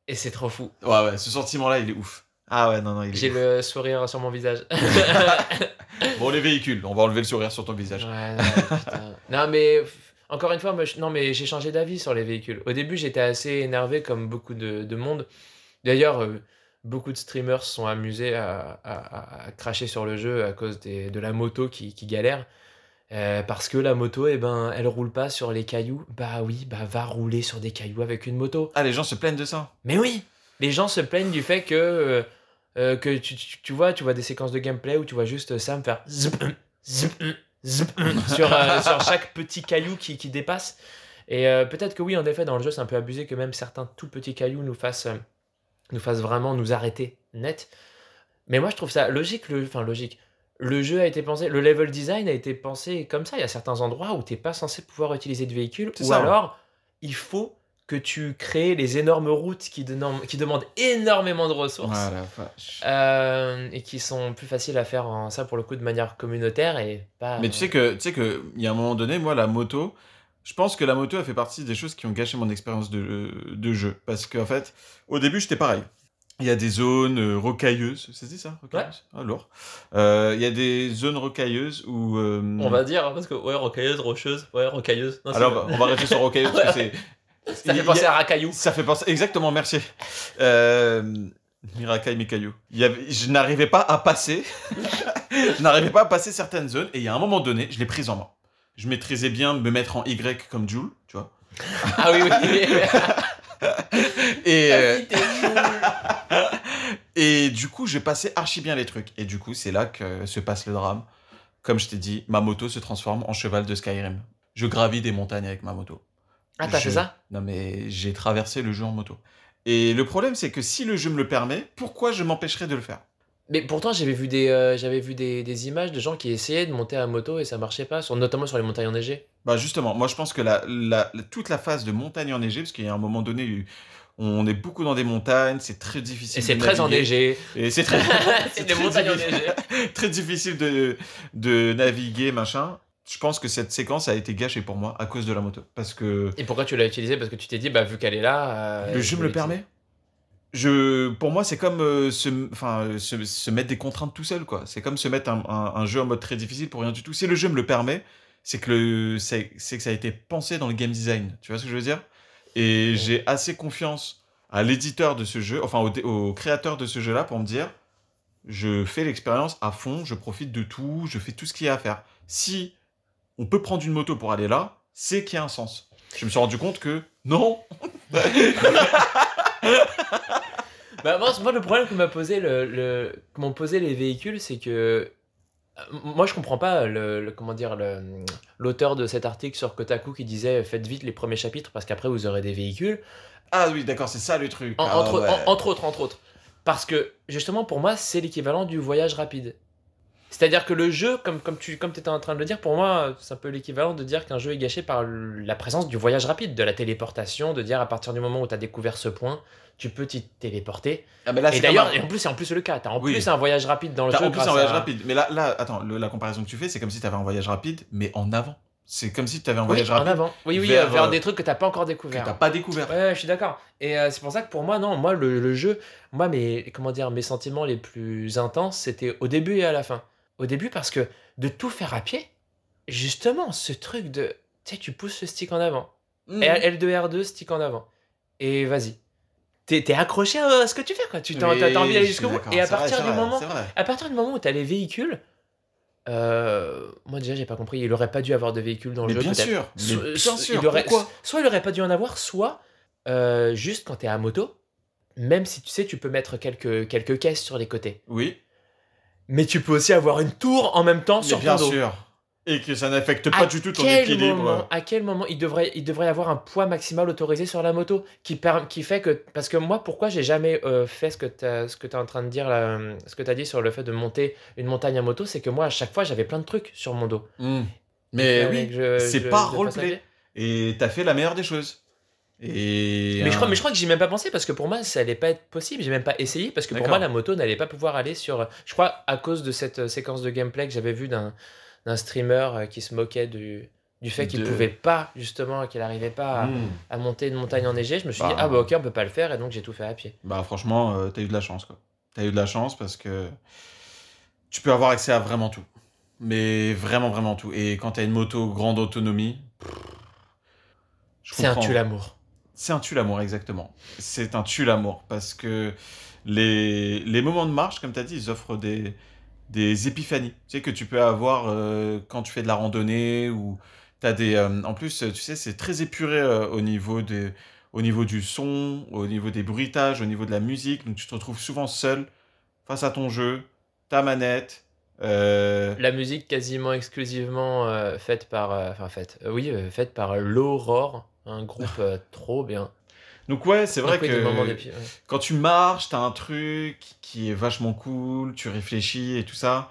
Et c'est trop fou. Ouais, ouais, ce sentiment-là, il est ouf. Ah ouais, non, non, il est J'ai ouf. le sourire sur mon visage. Bon, les véhicules, on va enlever le sourire sur ton visage. Ouais, non, putain. non, mais encore une fois, moi, je- non, mais j'ai changé d'avis sur les véhicules. Au début, j'étais assez énervé, comme beaucoup de, de monde. D'ailleurs, euh, beaucoup de streamers sont amusés à, à- à- à cracher sur le jeu à cause des- de la moto qui, qui galère. Euh, parce que la moto, eh ben, elle roule pas sur les cailloux. Bah oui, bah va rouler sur des cailloux avec une moto. Ah, les gens se plaignent de ça. Mais oui, les gens se plaignent du fait que, euh, que tu, tu, tu vois, tu vois des séquences de gameplay où tu vois juste Sam faire zip, zip, zip, sur, euh, sur chaque petit caillou qui, qui dépasse. Et peut-être que oui, en effet, dans le jeu, c'est un peu abusé que même certains tout petits cailloux nous fassent, nous fassent vraiment nous arrêter net. Mais moi, je trouve ça logique, le, enfin logique. Le jeu a été pensé, le level design a été pensé comme ça. Il y a certains endroits où tu n'es pas censé pouvoir utiliser de véhicule, ou ça. alors il faut que tu crées les énormes routes qui, denom- qui demandent énormément de ressources Ah euh, et qui sont plus faciles à faire en ça pour le coup de manière communautaire et pas. Mais tu sais que tu sais que il y a un moment donné, moi la moto, Je pense que la moto a fait partie des choses qui ont gâché mon expérience de, de jeu. Parce qu'en fait, au début, j'étais pareil. Il y a des zones euh, rocailleuses, c'est dit ça rocailleuses Alors, euh, il y a des zones rocailleuses où. euh, On va dire, hein, parce que, ouais, rocailleuse, rocheuse, ouais, rocailleuse. Non, Alors, on va rester sur rocailleuse parce que c'est. ça fait a- penser à Racaillou. Ça fait penser. Exactement, merci. Euh... Mirakai Mikayu. Il y avait... Je n'arrivais pas à passer. je n'arrivais pas à passer certaines zones. Et il y a un moment donné, je l'ai prise en main. Je maîtrisais bien de me mettre en Y comme Joule, tu vois. Ah oui, oui. Et, euh, et du coup, je passais archi bien les trucs. Et du coup, c'est là que se passe le drame. Comme je t'ai dit, ma moto se transforme en cheval de Skyrim. Je gravis des montagnes avec ma moto. Ah, t'as Je- fait ça? Non, mais j'ai traversé le jeu en moto. Et le problème, c'est que si le jeu me le permet, pourquoi je m'empêcherais de le faire? Mais pourtant, j'avais vu, des, euh, j'avais vu des, des images de gens qui essayaient de monter à moto et ça marchait pas, sur, notamment sur les montagnes enneigées. Bah justement, moi je pense que la, la- la- toute la phase de montagne enneigée, parce qu'il y a un moment donné, on est beaucoup dans des montagnes, c'est très difficile. Et c'est très naviguer. enneigé. Et c'est très, c'est des très montagnes difficile. enneigées. très difficile de, de naviguer, machin. Je pense que cette séquence a été gâchée pour moi à cause de la moto. Parce que Et pourquoi tu l'as utilisé Parce que tu t'es dit, bah vu qu'elle est là. euh, le je jeu me le permet. Je, pour moi, c'est comme euh, se, enfin, euh, se, se mettre des contraintes tout seul, quoi. C'est comme se mettre un, un- un jeu en mode très difficile pour rien du tout. Si le jeu me le permet, c'est que, le, c'est, que ça a été pensé dans le game design. Tu vois ce que je veux dire? Et Ouais. j'ai assez confiance à l'éditeur de ce jeu, enfin au créateur de ce jeu-là pour me dire je fais l'expérience à fond, je profite de tout, je fais tout ce qu'il y a à faire. Si on peut prendre une moto pour aller là, c'est qu'il y a un sens. Je me suis rendu compte que non, Bah, moi, moi, le problème que m'a posé, le, le- que m'ont posé les véhicules, c'est que. euh, Moi, je comprends pas le, le- comment dire l'auteur de cet article sur Kotaku qui disait faites vite les premiers chapitres parce qu'après vous aurez des véhicules. Ah oui, d'accord, c'est ça le truc. En- Ah entre, ouais. en- entre autres, entre autres. Parce que, justement, pour moi, c'est l'équivalent du voyage rapide. C'est-à-dire que le jeu, comme, comme tu comme étais en train de le dire, pour moi, c'est un peu l'équivalent de dire qu'un jeu est gâché par la présence du voyage rapide, de la téléportation, de dire à partir du moment où tu as découvert ce point, tu peux t'y téléporter. Ah, là, et d'ailleurs, en plus, c'est en plus le cas. Tu as en Oui. plus un voyage rapide dans le T'as jeu. en plus un voyage à- rapide. Mais là, là attends, le- la comparaison que tu fais, c'est comme si tu avais un voyage rapide, mais en avant. C'est comme si tu avais un Oui, voyage en rapide avant. Oui, oui, vers, euh, des trucs que t'as pas encore que découvert. t'as pas découvert. Ouais, ouais, je suis d'accord. Et euh, c'est pour ça que pour moi, non, moi, le, le jeu, moi, mes, comment dire, mes sentiments les plus intenses, c'était au début et à la fin. Au début, parce que de tout faire à pied, justement, ce truc de, tu sais, tu pousses le stick en avant. Et L2, R2, stick en avant. Et vas-y. T'es t'es accroché à ce que tu fais, quoi. Tu t'as Oui, envie d'aller jusqu'au bout. Et à vrai, partir du vrai, moment, à partir du moment où t'as les véhicules, euh, moi déjà j'ai pas compris, il aurait pas dû avoir de véhicules dans Mais le jeu. bien sûr, mais So- bien so- sûr, il aurait- pourquoi Soit il aurait pas dû en avoir, soit euh, juste quand t'es à moto, même si tu sais tu peux mettre quelques, quelques caisses sur les côtés. Oui, Mais tu peux aussi avoir une tour en même temps mais sur bien ton dos. sûr. Et que ça n'affecte À pas du tout ton équilibre. Moment, à quel moment il devrait, il devrait y avoir un poids maximal autorisé sur la moto qui, per- qui fait que. Parce que moi, pourquoi j'ai jamais euh, fait ce que tu es en train de dire, là, euh, ce que tu as dit sur le fait de monter une montagne à moto, c'est que moi, à chaque fois, j'avais plein de trucs sur mon dos. Mhm. Mais fallait oui, c'est pas roleplay. Et t'as fait la meilleure des choses. Et Mais je, crois, mais je crois que j'y ai même pas pensé parce que pour moi, ça allait pas être possible. J'ai même pas essayé parce que pour moi, la moto n'allait pas pouvoir aller sur. Je crois à cause de cette euh, séquence de gameplay que j'avais vu d'un streamer euh, qui se moquait du, du fait qu'il De- pouvait pas, justement, qu'il arrivait pas à, Mhm. à monter une montagne enneigée. Je me suis dit, Bah. ah bah ok, on peut pas le faire et donc j'ai tout fait à pied. Bah franchement, euh, t'as eu de la chance quoi. T'as eu de la chance parce que tu peux avoir accès à vraiment tout. Mais vraiment, vraiment tout. Et quand t'as une moto grande autonomie, C'est un tue l'amour. C'est un tue-l'amour, exactement. C'est un tue-l'amour parce que les, les moments de marche, comme tu as dit, ils offrent des, des épiphanies. Tu sais, que tu peux avoir euh, quand tu fais de la randonnée ou tu as des. euh, en plus, tu sais, c'est très épuré euh, au, niveau des, au niveau du son, au niveau des bruitages, au niveau de la musique. Donc tu te retrouves souvent seul face à ton jeu, ta manette. La musique quasiment exclusivement faite par, enfin faite, oui, faite par l'Aurore, un groupe euh, trop bien. Donc ouais, c'est vrai Donc, oui, que ouais. quand tu marches, t'as un truc qui est vachement cool, tu réfléchis et tout ça.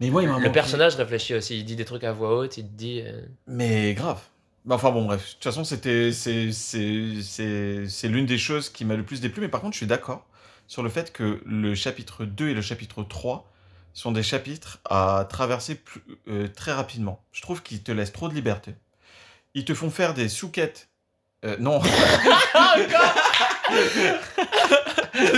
Mais moi, il m'a Le manqué- personnage réfléchit aussi, il dit des trucs à voix haute, il te dit. euh, Mais grave. Bah, Enfin bon, bref. De toute façon, c'était, c'est, l'une des choses qui m'a le plus déplu. Mais par contre, je suis d'accord sur le fait que le chapitre 2 et le chapitre 3 sont des chapitres à traverser plus- euh, très rapidement. Je trouve qu'ils te laissent trop de liberté. Ils te font faire des souquettes. Euh, non,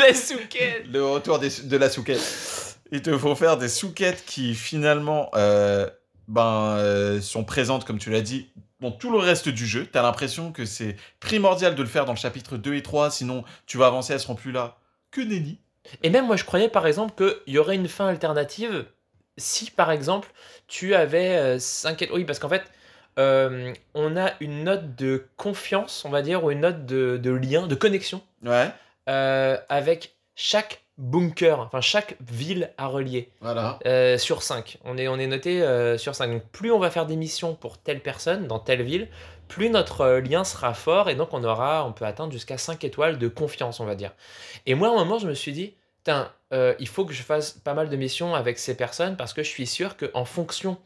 Les souquettes le retour des- de la souquette. Ils te font faire des souquettes qui finalement euh, ben, euh, sont présentes, comme tu l'as dit, dans tout le reste du jeu. T'as l'impression que c'est primordial de le faire dans le chapitre 2 et 3, sinon tu vas avancer, elles seront plus là. Que nenni. Et même moi, je croyais par exemple qu'il y aurait une fin alternative si par exemple tu avais 5 Oui, parce qu'en fait, euh, on a une note de confiance, on va dire, ou une note de, de lien, de connexion Ouais, euh, avec chaque bunker, enfin chaque ville à relier. voilà. Euh, sur 5. On est, on est noté sur 5. Donc plus on va faire des missions pour telle personne dans telle ville, plus notre lien sera fort et donc on aura, on peut atteindre jusqu'à 5 étoiles de confiance, on va dire. Et moi, à un moment, je me suis dit, il faut que je fasse pas mal de missions avec ces personnes parce que je suis sûr qu'en fonction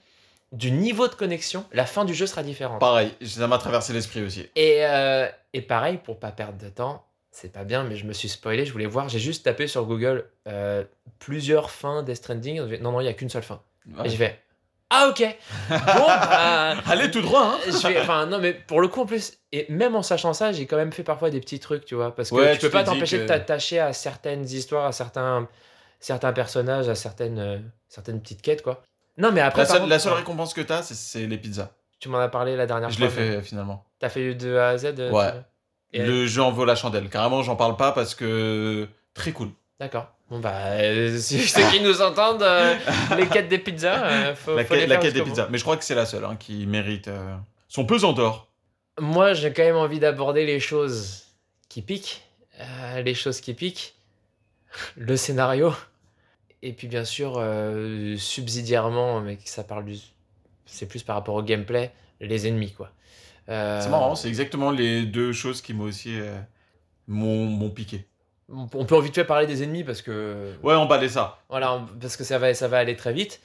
du niveau de connexion, la fin du jeu sera différente. Pareil, ça m'a traversé l'esprit aussi. Et, euh, et pareil, pour pas perdre de temps, c'est pas bien, mais je me suis spoilé, je voulais voir, j'ai juste tapé sur Google euh, plusieurs fins Death Stranding. Non, non, il y a qu'une seule fin. Ouais. Et je fais Ah, ok Bon, bah, Allez tout droit, hein je vais, enfin, non, mais pour le coup, en plus, et même en sachant ça, j'ai quand même fait parfois des petits trucs, tu vois, parce que Ouais, tu peux pas t'empêcher que- de t'attacher à certaines histoires, à certains, certains personnages, à certaines, euh, certaines petites quêtes, quoi. Non, mais après, La seule, contre, la seule récompense que t'as, c'est- c'est les pizzas. tu m'en as parlé la dernière Je fois. l'ai fait finalement. T'as fait de A à Z euh, Ouais. Et- Le jeu en vaut la chandelle. Carrément, j'en parle pas parce que très cool. D'accord. Bon, bah, euh, si- ceux qui nous entendent, euh, les quêtes des pizzas, euh, faut, la faut quête, les la quête des pizzas. Mais je crois que c'est la seule hein, qui mérite son pesant d'or. Moi, j'ai quand même envie d'aborder les choses qui piquent. Les choses qui piquent. Le scénario. Et puis, bien sûr, euh, subsidiairement, mais ça parle du. C'est plus par rapport au gameplay, les ennemis, quoi. Euh, C'est marrant, c'est exactement les deux choses qui m'ont aussi euh, m'ont piqué. On on peut vite fait parler des ennemis parce que. Ouais, emballez ça. Voilà, parce que ça va, ça va aller très vite.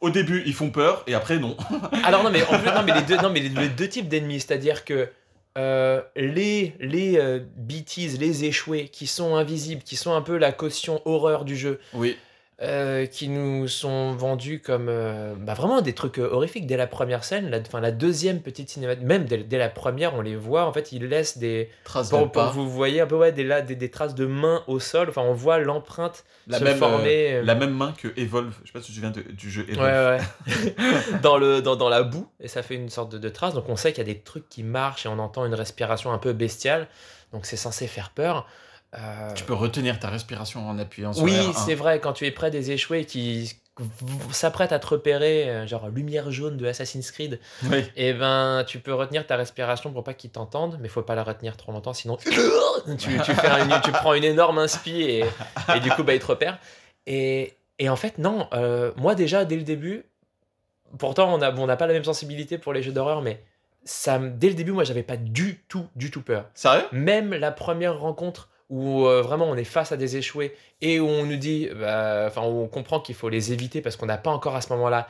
Au début, ils font peur et après, non. Alors non mais en plus non mais les deux non mais les, les deux types d'ennemis c'est-à-dire que euh, les les euh, BTs les échoués qui sont invisibles qui sont un peu la caution horreur du jeu Oui. Euh, qui nous sont vendus comme euh, bah, vraiment des trucs euh, horrifiques dès la première scène la, enfin, la deuxième petite cinématique même dès, dès la première on les voit en fait ils laissent des Trace pour, de pour pas. vous voyez un peu ouais, des, là, des, des traces de mains au sol enfin on voit l'empreinte La se même, former, euh. la même main que Evolve. Je sais pas si tu te souviens de- du jeu Evolve. Ouais, ouais. dans, le, dans, dans la boue, et ça fait une sorte de, de trace. Donc on sait qu'il y a des trucs qui marchent et on entend une respiration un peu bestiale. Donc c'est censé faire peur. Euh, Tu peux retenir ta respiration en appuyant sur Oui, R1. c'est vrai, quand tu es près des échoués qui s'apprêtent à te repérer, euh, genre lumière jaune de Assassin's Creed, Oui. et ben tu peux retenir ta respiration pour pas qu'ils t'entendent, mais faut pas la retenir trop longtemps, sinon tu, tu, fais un- tu prends une énorme inspi et, et du coup bah, ils te repèrent. Et, et en fait, non, euh, moi déjà dès le début, pourtant on n'a bon, on n'a pas la même sensibilité pour les jeux d'horreur, mais ça, dès le début, moi j'avais pas du tout, du tout peur. Sérieux? Même la première rencontre où euh, vraiment on est face à des échoués et où on nous dit, bah, enfin où on comprend qu'il faut les éviter parce qu'on n'a pas encore à ce moment-là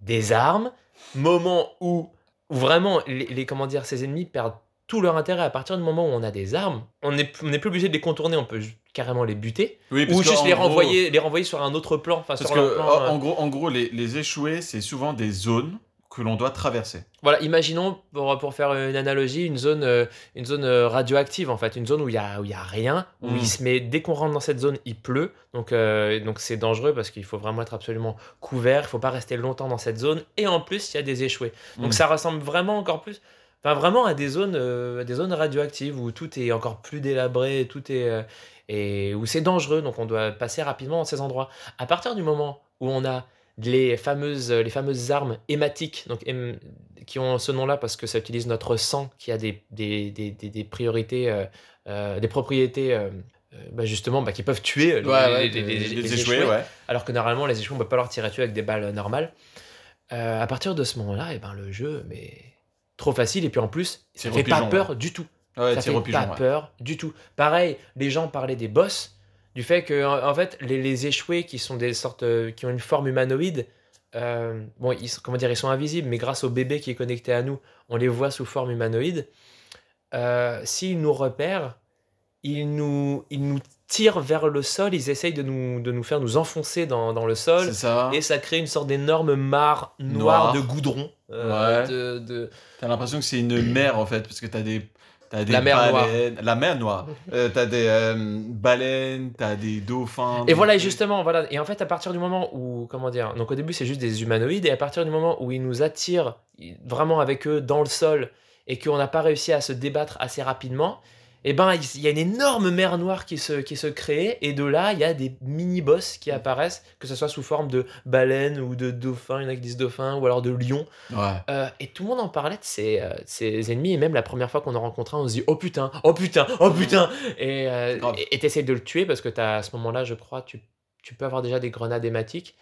des armes, moment où, où vraiment les, les- comment dire, ces ennemis perdent tout leur intérêt. À partir du moment où on a des armes, on n'est on plus obligé de les contourner, on peut carrément les buter Oui, ou juste les gros- renvoyer, les renvoyer sur un autre plan, enfin Parce sur que, leur plan, en, euh, en gros, en gros les, les échoués, c'est souvent des zones que l'on doit traverser. Voilà, imaginons, pour, pour faire une analogie, une zone, euh, une zone euh, radioactive, en fait, une zone où il n'y a, où y a rien, où Mm. il se met, dès qu'on rentre dans cette zone, il pleut, donc euh, donc c'est dangereux parce qu'il faut vraiment être absolument couvert, il faut pas rester longtemps dans cette zone, et en plus, il y a des échoués. Donc Mm. ça ressemble vraiment encore plus, enfin vraiment à des zones, euh, à des zones radioactives où tout est encore plus délabré, tout est... euh, et où c'est dangereux, donc on doit passer rapidement dans ces endroits. À partir du moment où on a les fameuses, les fameuses armes hématiques, donc qui ont ce nom-là parce que ça utilise notre sang qui a des, des, des, des- priorités, euh, euh, des propriétés euh, euh, bah, justement bah, qui peuvent tuer euh, les, les- les- les- les les échoués, ouais. alors que normalement les échoués on peut pas leur tirer dessus avec des balles normales. Euh, à partir de ce moment-là, et ben, le jeu, mais trop facile et puis en plus, ça fait pas pigeon, peur ouais. du tout ça fait pigeon, pas peur du tout. Pareil, les gens parlaient des boss, du fait que en en fait les, les échoués qui sont des sortes, euh, qui ont une forme humanoïde, euh, bon, ils sont, comment dire, ils sont invisibles, mais grâce au bébé qui est connecté à nous, on les voit sous forme humanoïde. Euh, S'ils nous repèrent, ils nous, ils nous tirent vers le sol, ils essayent de nous, de nous faire nous enfoncer dans, dans le sol. Ça. Et ça crée une sorte d'énorme mare noire de goudron. euh, Ouais. de, de- T'as l'impression que c'est une mer en fait, parce que t'as des. T'as des La mer noire. baleines. La mer noire. Euh, t'as des euh, baleines, t'as des dauphins. Et des- voilà, et justement, voilà. Et en fait, à partir du moment où, comment dire, donc au début, c'est juste des humanoïdes, et à partir du moment où ils nous attirent vraiment avec eux dans le sol, et qu'on n'a pas réussi à se débattre assez rapidement, et ben, il y a une énorme mer noire qui se, qui se crée, et de là, il y a des mini-boss qui apparaissent, que ce soit sous forme de baleines ou de dauphins, il y en a qui disent dauphins, ou alors de lions. Ouais. Euh, et tout le monde en parlait de ces, euh, ces ennemis, et même la première fois qu'on en rencontre un, on se dit oh putain, oh putain, oh putain Et euh, t'essayes de le tuer parce que à ce moment-là, je crois, tu, tu peux avoir déjà des grenades hématiques.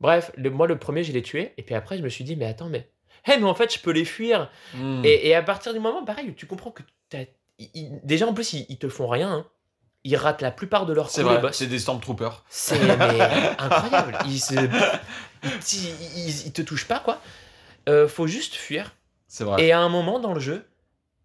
Bref, le, moi le premier, je l'ai tué, et puis après, je me suis dit mais attends, mais. Hé, mais en fait, je peux les fuir. Hmm. Et, et à partir du moment, pareil, tu comprends que t'as- ils- déjà en plus, ils, ils te font rien. hein. Ils ratent la plupart de leurs C'est les vrai, boss. c'est des Stormtroopers. C'est mais, incroyable. Ils, se, ils, ils- ils te touchent pas, quoi. Euh, faut juste fuir. C'est vrai. Et à un moment dans le jeu,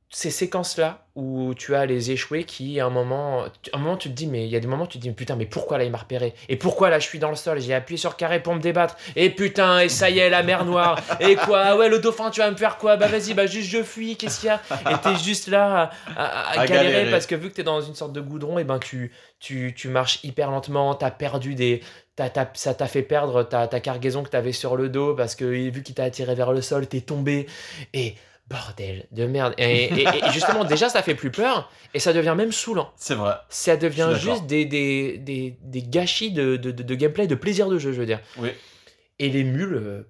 ces séquences-là où tu as les échoués qui, à un moment, un moment tu te dis, mais il y a des moments où tu te dis, putain, mais pourquoi là il m'a repéré? Et pourquoi là je suis dans le sol? J'ai appuyé sur carré pour me débattre. Et putain, et ça y est, la mer noire. Et quoi? Ah Ouais, le dauphin, tu vas me faire quoi? Bah vas-y, bah juste je fuis, qu'est-ce qu'il y a? Et t'es juste là à, à- à À galérer, galérer. parce que vu que t'es dans une sorte de goudron, et ben tu, tu, tu marches hyper lentement, t'as perdu des. t'as- t'as- ça t'a fait perdre ta, ta cargaison que t'avais sur le dos parce que vu qu'il t'a attiré vers le sol, t'es tombé. Et bordel de merde. Et, et- et justement, déjà, ça fait plus peur et ça devient même saoulant. C'est vrai. Ça devient juste des, des, des, des gâchis de, de, de- de gameplay, de plaisir de jeu, je veux dire. Oui. Et les mules, euh,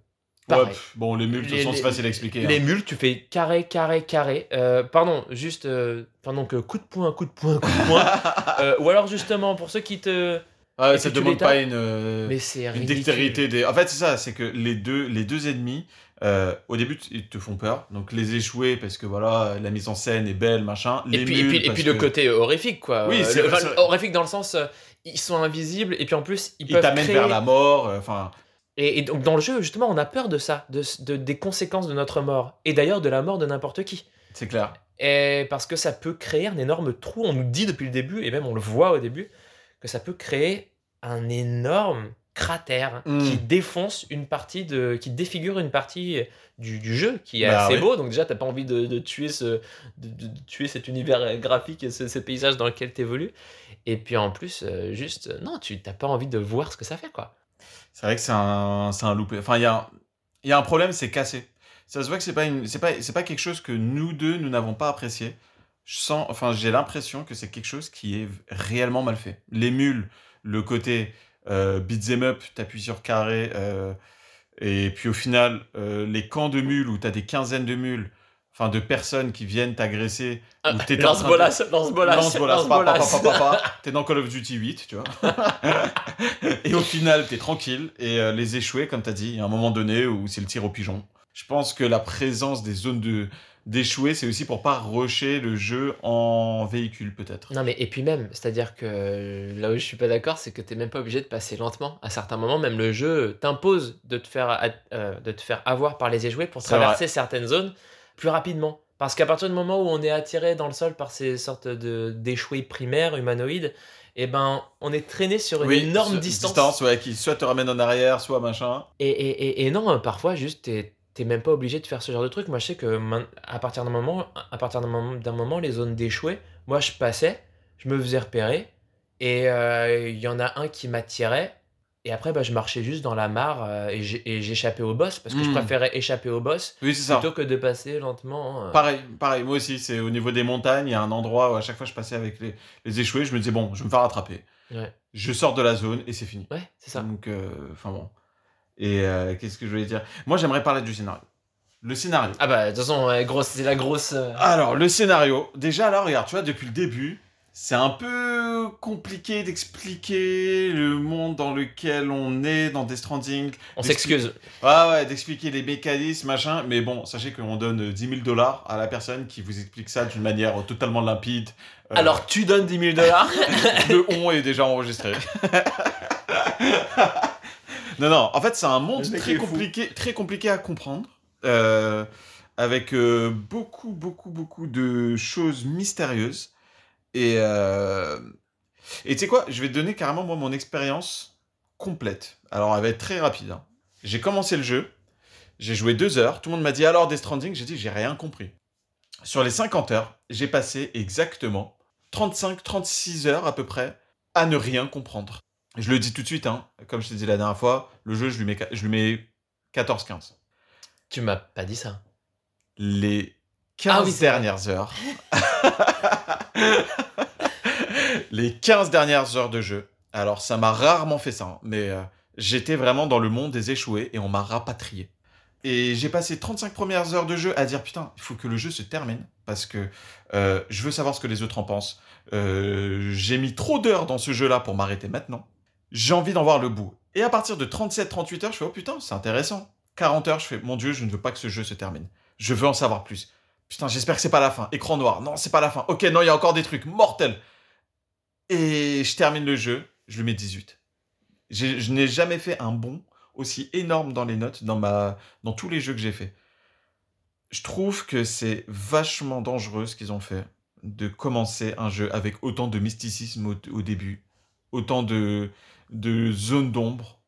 Ouais, pff, bon, les mules, de toute façon, c'est facile à expliquer. Les hein. mules, tu fais carré, carré, carré. Euh, pardon, juste. euh, pendant que coup de poing, coup de poing, coup de poing. Euh, ou alors, justement, pour ceux qui te. Ouais, Et ça demande pas une, euh, Mais c'est une dextérité des. En fait, c'est ça, c'est que les deux, les deux ennemis, euh, au début, ils te font peur. Donc, les échouer parce que voilà, la mise en scène est belle, machin. Les Et puis, et mules puis, et parce puis le que côté horrifique, quoi. Oui, Euh, c'est- enfin, horrifique dans le sens, euh, ils sont invisibles, et puis en plus, ils, ils peuvent t'amènent créer... vers la mort. euh, Enfin, Et, et donc dans le jeu, justement, on a peur de ça, de, de- des conséquences de notre mort, et d'ailleurs de la mort de n'importe qui. c'est clair. Et parce que ça peut créer un énorme trou, on nous dit depuis le début, et même on le voit au début, que ça peut créer un énorme cratère qui défonce une partie de. qui défigure une partie du, du jeu, qui est Bah assez beau. Donc déjà, t'as pas envie de, de tuer ce, de, tuer cet univers graphique et ce, ce paysage dans lequel t'évolues. Et puis en plus, euh, juste, euh, non, tu t'as pas envie de voir ce que ça fait, quoi. C'est vrai que c'est un, c'est un loupé. Enfin, il y a, un- il y a un problème, c'est cassé. Ça se voit que c'est pas, une, c'est pas, c'est pas quelque chose que nous deux, nous n'avons pas apprécié. Je sens, enfin, j'ai l'impression que c'est quelque chose qui est réellement mal fait. Les mules, le côté euh, beat'em up, t'appuies sur carré, euh, et puis au final, euh, les camps de mules où t'as des quinzaines de mules, enfin de personnes qui viennent t'agresser, en Lance train de- bolas, lance bolas, Lance bolas, lance bolas. T'es dans Call of Duty 8, tu vois. et au final, t'es tranquille. Et euh, les échouer, comme t'as dit, il y a un moment donné où c'est le tir au pigeon. Je pense que la présence des zones de d'échouer, c'est aussi pour pas rusher le jeu en véhicule, peut-être. Non mais et puis même, c'est-à-dire que euh, là où je suis pas d'accord, c'est que t'es même pas obligé de passer lentement. À certains moments, même le jeu t'impose de te faire euh, de te faire avoir par les échoués pour traverser certaines zones plus rapidement. Parce qu'à partir du moment où on est attiré dans le sol par ces sortes de d'échoués primaires humanoïdes, eh ben on est traîné sur une énorme ce- distance. ouais, qui soit te ramène en arrière, soit machin. Et, et, et, et non, euh, parfois, juste, t'es t'es même pas obligé de faire ce genre de truc. Moi, je sais que à partir d'un moment, à partir d'un moment, moment, les zones d'échoués, moi, je passais, je me faisais repérer, et euh, il y en a un qui m'attirait, et après, bah, je marchais juste dans la mare euh, et j'échappais au boss, parce que je Mm. préférais échapper au boss Oui, c'est ça. plutôt que de passer lentement. euh. Pareil, pareil, moi aussi, c'est au niveau des montagnes, il y a un endroit où à chaque fois je passais avec les, les échoués, je me disais, bon, je vais me faire rattraper. Ouais. Je sors de la zone et c'est fini. Ouais, c'est ça. Donc, euh, enfin bon. Et euh, qu'est-ce que je voulais dire? Moi, j'aimerais parler du scénario. Le scénario. Ah bah, de toute façon, ouais, grosse, c'est la grosse. euh, Alors, le scénario. Déjà, là, regarde, tu vois, depuis le début, c'est un peu compliqué d'expliquer le monde dans lequel on est dans Death Stranding. On s'excuse. Ouais, ouais, d'expliquer les mécanismes, machin. Mais bon, sachez qu'on donne euh, 10 000 dollars à la personne qui vous explique ça d'une manière totalement limpide. Euh, Alors, tu donnes 10 000 dollars? Le on est déjà enregistré. non, non, en fait, c'est un monde très compliqué, très compliqué à comprendre. euh, avec euh, beaucoup, beaucoup, beaucoup de choses mystérieuses. Et, euh, Et tu sais quoi Je vais te donner carrément, moi, mon expérience complète. Alors, elle va être très rapide. hein. J'ai commencé le jeu, j'ai joué deux heures, tout le monde m'a dit alors Death Stranding, j'ai dit j'ai rien compris. Sur les 50 heures, j'ai passé exactement 35-36 heures à peu près à ne rien comprendre. Je le dis tout de suite, hein, comme je t'ai dit la dernière fois, le jeu, je lui mets, je lui mets 14-15. Tu m'as pas dit ça. Les 15 Ah oui, dernières heures. les 15 dernières heures de jeu. Alors, ça m'a rarement fait ça, hein, mais euh, j'étais vraiment dans le monde des échoués et on m'a rapatrié. Et j'ai passé 35 premières heures de jeu à dire putain, il faut que le jeu se termine parce que euh, je veux savoir ce que les autres en pensent. Euh, j'ai mis trop d'heures dans ce jeu-là pour m'arrêter maintenant. J'ai envie d'en voir le bout. Et à partir de 37-38 heures, je fais oh putain, c'est intéressant. 40 heures, je fais mon dieu, je ne veux pas que ce jeu se termine. Je veux en savoir plus. Putain, j'espère que c'est pas la fin. Écran noir. Non, c'est pas la fin. Ok, non, il y a encore des trucs mortels. Et je termine le jeu, je lui mets 18. J'ai- Je n'ai jamais fait un bond aussi énorme dans les notes dans, ma, dans tous les jeux que j'ai fait. Je trouve que c'est vachement dangereux ce qu'ils ont fait de commencer un jeu avec autant de mysticisme au début, autant de, de zones d'ombre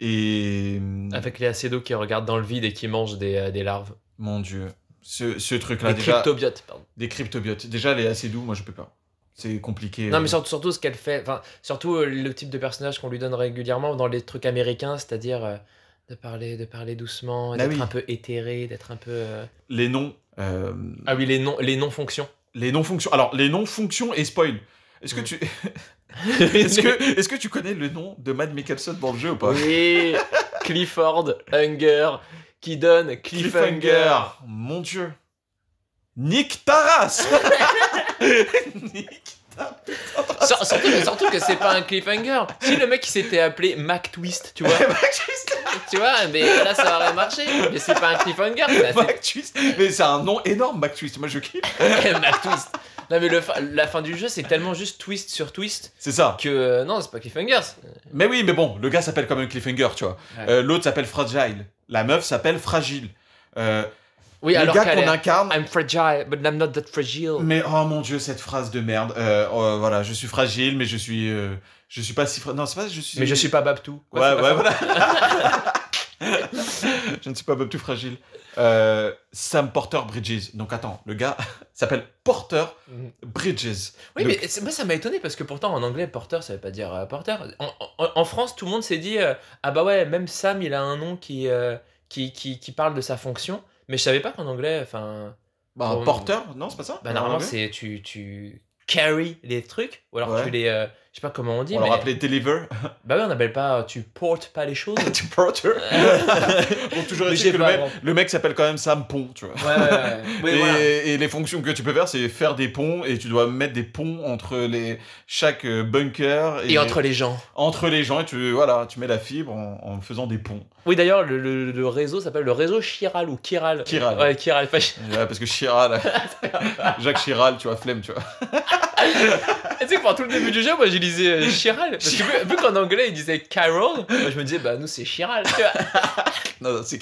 et Avec les acédos qui regardent dans le vide et qui mangent des, euh, des larves. mon dieu, ce, ce truc-là Des déjà, cryptobiotes, pardon. des cryptobiotes. Déjà les assez doux, moi je peux pas. C'est compliqué. Non, euh. mais surtout, surtout ce qu'elle fait, enfin, surtout euh, le type de personnage qu'on lui donne régulièrement dans les trucs américains, c'est-à-dire euh, de parler, de parler doucement, Ah d'être oui. un peu éthéré, d'être un peu. euh, les noms, euh, Ah oui, les noms, les non-fonctions. les noms fonctions. Alors les noms fonctions et spoil. Est-ce que Mm. tu est-ce que tu connais le nom de Matt Mikkelsen dans le jeu ou pas? Oui, Clifford, Hunger, qui donne Cliffhanger. Mon dieu. Nick Taras. Nick surtout, que- surtout que c'est pas un cliffhanger. Si le mec s'était appelé Mac Twist, tu vois, tu vois, mais là ça aurait marché. Mais c'est pas un cliffhanger, Mac Twist. Mais c'est un nom énorme, Mac Twist. Moi je kiffe. Mac Twist. Non mais le fa- la fin du jeu c'est tellement juste twist sur twist C'est ça. que euh, non c'est pas cliffhanger. c'est- Mais oui, mais bon, le gars s'appelle comme un cliffhanger, tu vois. Ouais. Euh, L'autre s'appelle Fragile. La meuf s'appelle Fragile. Euh, Oui le alors gars qu'on incarne. I'm fragile but I'm not that fragile. Mais oh mon dieu, cette phrase de merde. Euh, oh, voilà, je suis fragile, mais je suis, euh, je suis pas si fragile. Non, c'est pas, je suis. Mais je suis pas Babtou. Ouais, ouais, voilà. je ne suis pas tout fragile. Euh, Sam Porter Bridges. Donc attends, le gars s'appelle Porter Mhm. Bridges. Oui, mais moi ça m'a étonné parce que pourtant en anglais porteur ça veut pas dire porteur. En, en- en France tout le monde s'est dit ah bah ouais même Sam il a un nom qui, qui, qui, qui parle de sa fonction. Mais je savais pas qu'en anglais enfin Bah, Bon, Porter, non, c'est pas ça? Bah En normalement c'est tu tu carry les trucs ou alors Ouais. tu les euh, je sais pas comment on dit On mais leur appelait Deliver. bah ouais on appelle pas tu portes pas les choses. tu Porter. bon, toujours Mais est-il j'ai que le mec, le mec s'appelle quand même Sam Pont, tu vois. Ouais ouais ouais. Oui, et, voilà. et les fonctions que tu peux faire, c'est faire des ponts et tu dois mettre des ponts entre les chaque euh, bunker Et entre les gens. entre les gens et tu voilà, tu mets la fibre en, en faisant des ponts. Oui d'ailleurs le, le- le réseau s'appelle le réseau Chiral ou Chiral. Chiral. Ouais Ouais, parce que Chiral, Jacques Chiral, tu vois, flemme, tu vois. Tu sais pendant tout le début du jeu, moi j'ai lisé euh, Chiral. Parce que vu, vu qu'en anglais il disait Carol, moi, je me disais, bah nous c'est Chiral. Tu vois. Non, non, c'est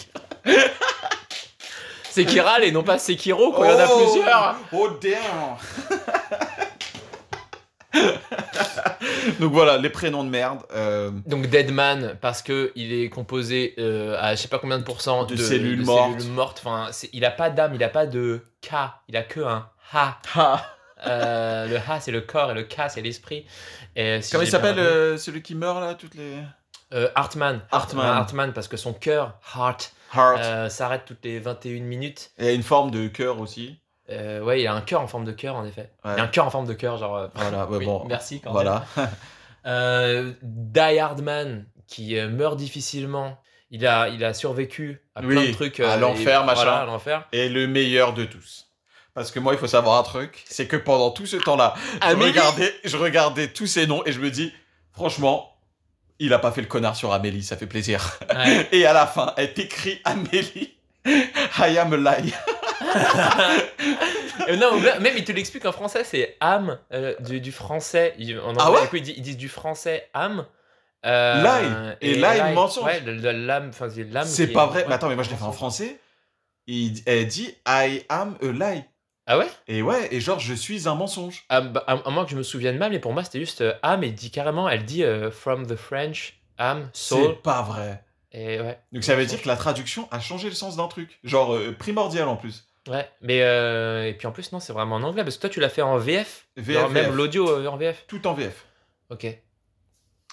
C'est Chiral et non pas Sekiro, quand il y en a Oh plusieurs. Oh damn Donc voilà, les prénoms de merde. euh, Donc Deadman, parce que il est composé euh, à je sais pas combien de pourcents De cellules mortes. cellules mortes. Enfin, c'est- il a pas d'âme, il a pas de K, il a que un H. ha. Euh, le H c'est le corps et le K c'est l'esprit. Et si Comment il s'appelle euh, celui qui meurt là toutes les Euh, Hartman. Hartman. Hartman, parce que son cœur, Heart, Heart. euh, s'arrête toutes les 21 minutes. Et il a une forme de cœur aussi. Euh, ouais, il a un cœur en forme de cœur, en effet. Ouais. Il a un cœur en forme de cœur, genre. euh, Voilà, ouais, oui, bon. Merci, quand Voilà. Euh, Die Hard Man, qui euh, meurt difficilement. Il a, il a survécu à plein Oui, de trucs. à euh, l'enfer, machin. Voilà, à l'enfer. Et le meilleur de tous. Parce que moi, il faut savoir un truc, c'est que pendant tout ce temps-là, je regardais, je regardais tous ces noms et je me dis, franchement, il a pas fait le connard sur Amélie, ça fait plaisir. Ouais. Et à la fin, est écrit Amélie, I am a lie. Euh, non, même il te l'explique en français, c'est âme euh, du, du français. Il- en anglais, Ah ouais du coup, ils, disent, ils disent du français âme. Euh, Lie. Et lie, mensonge. Ouais, l'âme, enfin, c'est l'âme. C'est pas est- vrai. ouais, Mais attends, mais moi je l'ai fait en français. Il, elle dit I am a lie. Ah ouais? Et ouais, et genre, je suis un mensonge. à, bah, à- à moins que je me souvienne mal, mais pour moi, c'était juste euh, âme. Et dit carrément, elle dit euh, from the French, âme, soul. C'est pas vrai. Et ouais. Donc ça veut dire que la traduction a changé le sens d'un truc. Genre euh, primordial en plus. Ouais, mais euh, et puis en plus, non, c'est vraiment en anglais parce que toi, tu l'as fait en VF. VF, Genre, même VF. l'audio en VF. Tout en VF. Ok.